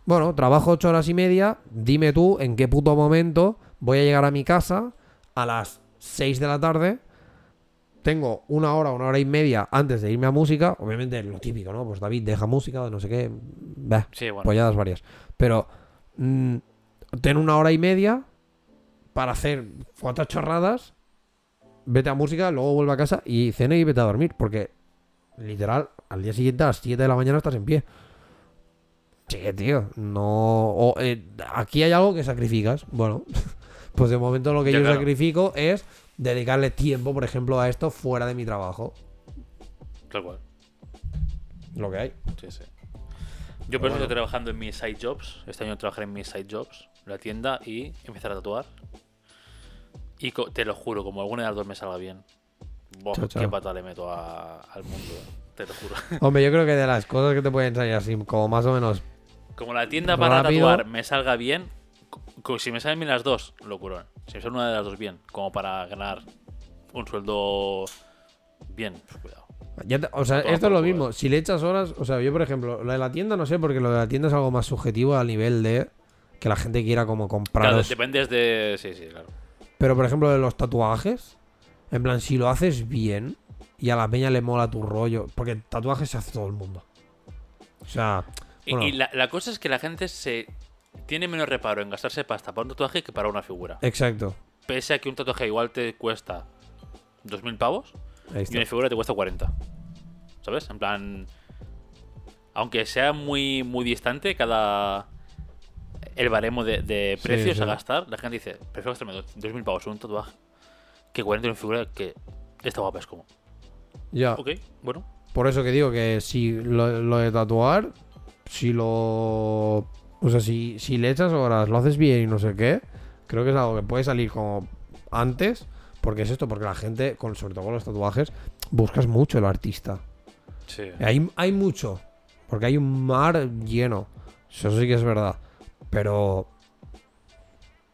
Bueno, trabajo 8 horas y media. Dime tú en qué puto momento voy a llegar a mi casa a las 6 de la tarde. Tengo una hora, una hora y media antes de irme a música. Obviamente lo típico, ¿no? Pues David deja música, no sé qué. Bah, Sí, bueno. polladas varias. Pero mm, ten una hora y media para hacer cuatro chorradas. Vete a música, luego vuelve a casa y cena y vete a dormir. Porque, literal, al día siguiente a las 7 de la mañana estás en pie. Sí, tío. No. o, eh, aquí hay algo que sacrificas. Bueno, pues de momento lo que Ya, yo claro. sacrifico es dedicarle tiempo, por ejemplo, a esto fuera de mi trabajo. Tal cual. Lo que hay. Sí, sí. Yo por eso bueno. estoy trabajando en mis side jobs. Este año trabajaré en mis side jobs, la tienda y empezar a tatuar. Y te lo juro, como alguna de las dos me salga bien. Boh, Chao, chao. qué pata le meto a- al mundo, te lo juro. Hombre, yo creo que de las cosas que te pueden salir así, como más o menos. Como la tienda para tatuar me salga bien, si me salen bien las dos, locurón. Si me sale una de las dos bien, como para ganar un sueldo bien, pues cuidado. Ya te- o sea, esto es lo mismo. Si le echas horas, o sea, yo por ejemplo, lo de la tienda no sé, porque lo de la tienda es algo más subjetivo al nivel de que la gente quiera como Claro, compraros. dependes de. Sí, sí, claro. Pero por ejemplo, de los tatuajes, en plan, si lo haces bien y a la peña le mola tu rollo, porque tatuajes se hace todo el mundo. O sea, Y, bueno, y la, la cosa es que la gente se tiene menos reparo en gastarse pasta para un tatuaje que para una figura. exacto. Pese a que un tatuaje igual te cuesta 2.000 pavos y una figura te cuesta 40. ¿Sabes? En plan. Aunque sea muy, muy distante cada. El baremo de, precios sí. a gastar, la gente dice: prefiero gastarme 2.000 pavos en un tatuaje que 40 en una figura que está guapa. Es como, Ya, ok, bueno, por eso que digo que si lo, lo de tatuar, si lo. O sea, si, si le echas horas, lo haces bien y no sé qué, creo que es algo que puede salir como antes. Porque es esto, porque la gente, con, sobre todo con los tatuajes, buscas mucho el artista. sí. Hay, hay mucho. Porque hay un mar lleno. Eso sí que es verdad. Pero.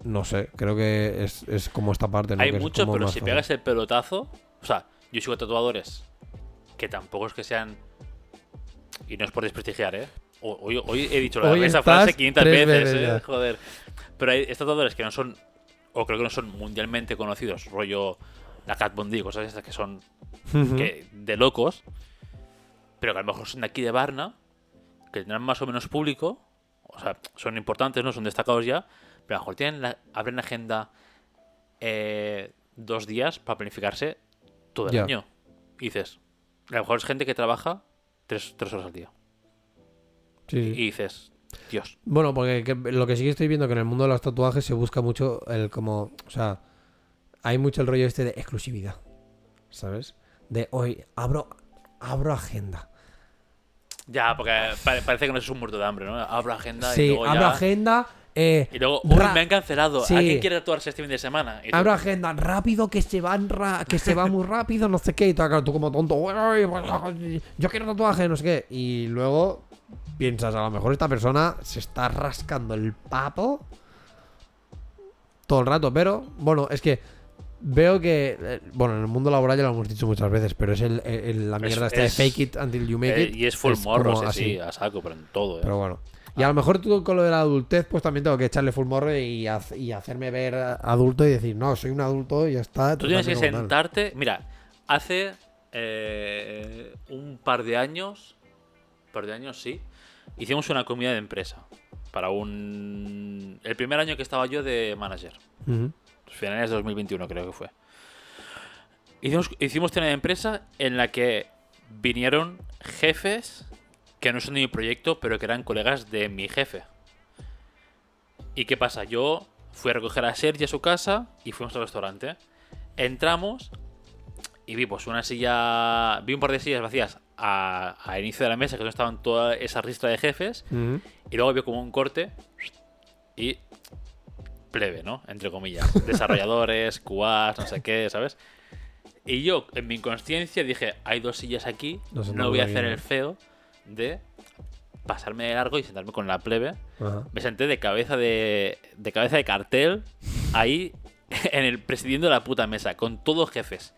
No sé, creo que es, es como esta parte. ¿no? Hay mucho, pero si pegas el pelotazo. O sea, yo sigo tatuadores que tampoco es que sean. Y no es por desprestigiar, ¿eh? Hoy, hoy he dicho la- Hoy esa frase 500 tres veces, ¿eh? Joder. Pero hay tatuadores que no son. O creo que no son mundialmente conocidos. Rollo la Cat Von D, cosas estas que son que, de locos. Pero que a lo mejor son de aquí de Varna. Que tendrán más o menos público. O sea, son importantes, ¿no? Son destacados ya. Pero a lo mejor tienen la, abren agenda eh, dos días para planificarse todo el año. Y dices, a lo mejor es gente que trabaja tres, tres horas al día. Sí, Y dices, Dios, Bueno, porque que- lo que sí que estoy viendo que en el mundo de los tatuajes se busca mucho el como. O sea, hay mucho el rollo este de exclusividad. ¿Sabes? De hoy abro, abro agenda. ya, porque pa- parece que no es un muerto de hambre, ¿no? Abro agenda y Sí, luego abro ya- agenda. Eh, Y luego, uy, me han cancelado. Sí. ¿A quién quiere tatuarse este fin de semana? Y tú, Abro agenda, rápido, que se van ra- que se va muy rápido, no sé qué. Y tú, claro, tú como tonto, "Uy, pues, yo quiero tatuaje, no sé qué. Y luego piensas, a lo mejor esta persona se está rascando el papo todo el rato. Pero, bueno, es que veo que, eh, bueno, en el mundo laboral ya lo hemos dicho muchas veces, pero es el, el- la Es- mierda esta de es- fake it until you make eh, it. y es full morro, como sí, sí, a saco, pero en todo. ¿eh? Pero bueno. Y a lo mejor tú con lo de la adultez, pues también tengo que echarle full morro y, hacerme ver adulto y decir, no, soy un adulto y ya está. Tú tienes que tratadme como tal". sentarte. Mira, hace eh, un par de años, par de años sí, hicimos una comida de empresa para un el primer año que estaba yo de manager, finales de 2021 creo que fue. Hicimos hicimos cena de empresa en la que vinieron jefes que no son de mi proyecto, pero que eran colegas de mi jefe. ¿Y qué pasa? Yo fui a recoger a Sergi a su casa y fuimos al restaurante. Entramos y vi pues una silla, vi un par de sillas vacías a- al inicio de la mesa, que no estaban toda esa ristra de jefes, Ujú. y luego vi como un corte y plebe, ¿no? Entre comillas. Desarrolladores, QAs, no sé qué, ¿sabes? Y yo, en mi inconsciencia, dije, hay dos sillas aquí, Nos no voy a hacer ¿no? el feo de pasarme de largo y sentarme con la plebe. Ajá. Me senté de cabeza de, de cabeza de cartel ahí en el presidiendo la puta mesa con todos jefes.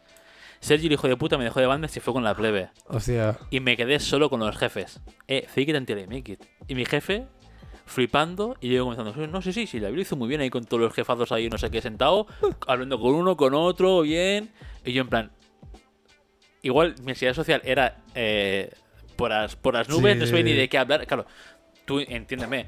Sergio, el hijo de puta, me dejó de banda y se fue con la plebe. Hostia. Y me quedé solo con los jefes. Eh, fake it until I make it. Y mi jefe flipando y yo comenzando, no sé, sí, sí, la lo hizo muy bien ahí con todos los jefazos ahí, no sé qué, sentado, hablando con uno, con otro, bien. Y yo en plan, igual mi ansiedad social era eh, por, las, por las nubes, Sí, no sabía sí. ni de qué hablar. Claro, tú entiéndeme,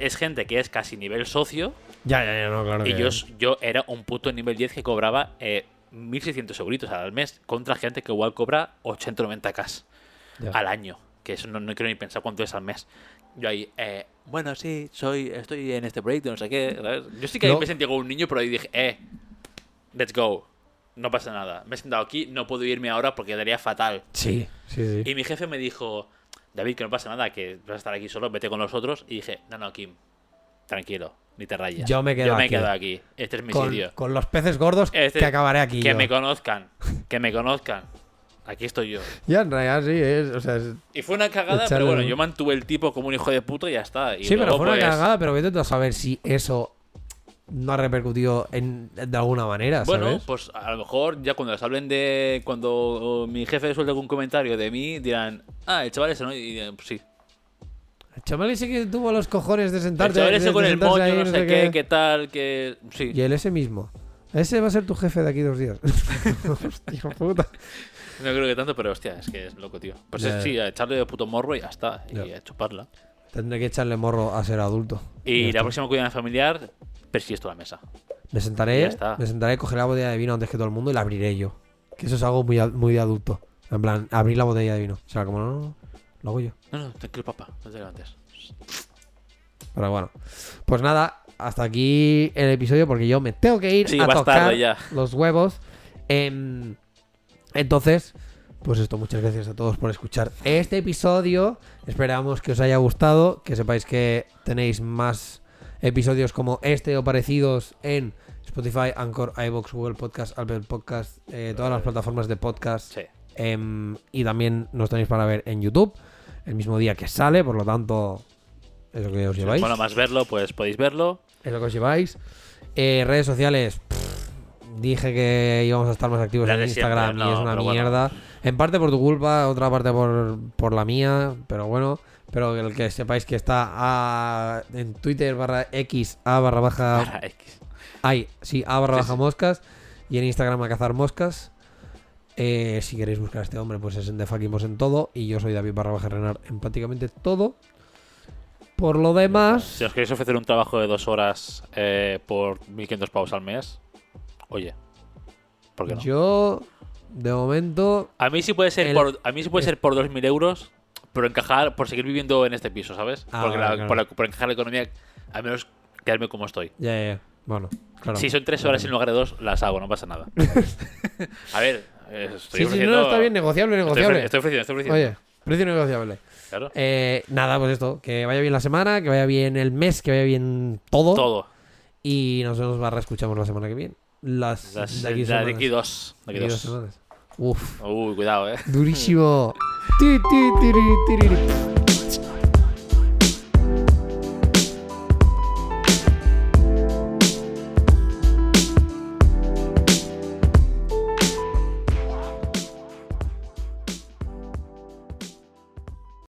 es gente que es casi nivel socio Ya, ya, ya, no, claro. y que- yo, yo era un puto nivel 10 que cobraba eh, 1.600 euritos al mes contra gente que igual cobra 80 90 k Ya. al año. Que eso no, no quiero ni pensar cuánto es al mes. Yo ahí, eh, bueno, sí, soy, estoy en este proyecto, no sé qué. ¿sabes? Yo sí que ahí me sentía como un niño, pero ahí dije, eh, let's go. no pasa nada. Me he sentado aquí, no puedo irme ahora porque quedaría fatal. Sí, sí, sí. Y mi jefe me dijo, David, que no pasa nada, que vas a estar aquí solo, vete con nosotros. Y dije, no, no, Kim, tranquilo, ni te rayes. Yo me quedo Yo me aquí. quedo aquí. Este es mi con, sitio. con los peces gordos Este- que acabaré aquí. que yo. me conozcan, que me conozcan. Aquí estoy yo. Ya, en realidad sí, es, o sea, es- Y fue una cagada, pero bueno, yo mantuve el tipo como un hijo de puta y ya está. Y Sí, pero fue una pues, cagada, pero vete a saber si eso no ha repercutido en, de alguna manera, Bueno, pues a lo mejor ya cuando les hablen de. Cuando mi jefe suelte algún comentario de mí, dirán, ah, el chaval ese, ¿no? Y dirán, pues sí. El chaval ese que tuvo los cojones de El sentarte, chaval de- ese con el moño, ahí, no sé qué, qué tal, que. Sí. Y el ese mismo. Ese va a ser tu jefe de aquí dos días. Hostia puta. No creo que tanto, pero hostia, es que es loco, tío. Pues es, sí, a echarle de puto morro y ya está. Y a chuparla. Tendré que echarle morro a ser adulto. Y la próxima comida familiar, persiesto la mesa. Me Ya sentaré, está. me sentaré, cogeré la botella de vino antes que todo el mundo y la abriré yo. Que eso es algo muy, muy de adulto. En plan, abrir la botella de vino. O sea, como no, lo hago yo. No, no, tranquilo, papá, no te levantes. Pero bueno. Pues nada, hasta aquí el episodio porque yo me tengo que ir Sí, a tocar ya. los huevos. Em, entonces, pues esto, muchas gracias a todos por escuchar este episodio. Esperamos que os haya gustado, que sepáis que tenéis más episodios como este o parecidos en Spotify, Anchor, iVoox, Google Podcast, Apple Podcast, eh, todas las plataformas de podcast. Sí. Em, y también nos tenéis para ver en YouTube el mismo día que sale, por lo tanto, es lo que os lleváis. Bueno, más verlo, pues podéis verlo. Es lo que os lleváis. Eh, redes sociales. pff, dije que íbamos a estar más activos en Instagram siempre, y es una bueno. mierda. En parte por tu culpa, otra parte por, por la mía, pero bueno. Pero el que sepáis que está a- en Twitter barra X A barra baja. Para X. Ay, sí, A barra baja moscas. Y en Instagram a cazar moscas. Eh, si queréis buscar a este hombre, pues es en Defaquimos en todo. Y yo soy David barra baja Renar en prácticamente todo. Por lo demás. Si os queréis ofrecer un trabajo de dos horas eh, por 1.500 pavos al mes, oye, ¿por qué no? Yo, de momento, A mí sí puede ser El- por a mí sí puede ser por 2.000 euros, pero encajar por seguir viviendo en este piso, ¿sabes? Ah, Porque vale, la- claro. por, la- por encajar la economía, al menos quedarme como estoy. Ya, ya, ya. Bueno, claro. Si son tres horas en lugar de dos, las hago, no pasa nada. a ver, estoy Sí, sí, no, está bien, negociable, negociable. estoy ofreciendo, estoy ofreciendo. Oye, precio negociable. Claro. Eh, nada, pues esto, que vaya bien la semana, que vaya bien el mes, que vaya bien todo. Todo. Y nos vemos barra escuchamos la semana que viene. Las, Las, de aquí la de semanas. aquí dos. De aquí aquí dos dos. semanas. Uf, Uy, cuidado, eh. durísimo.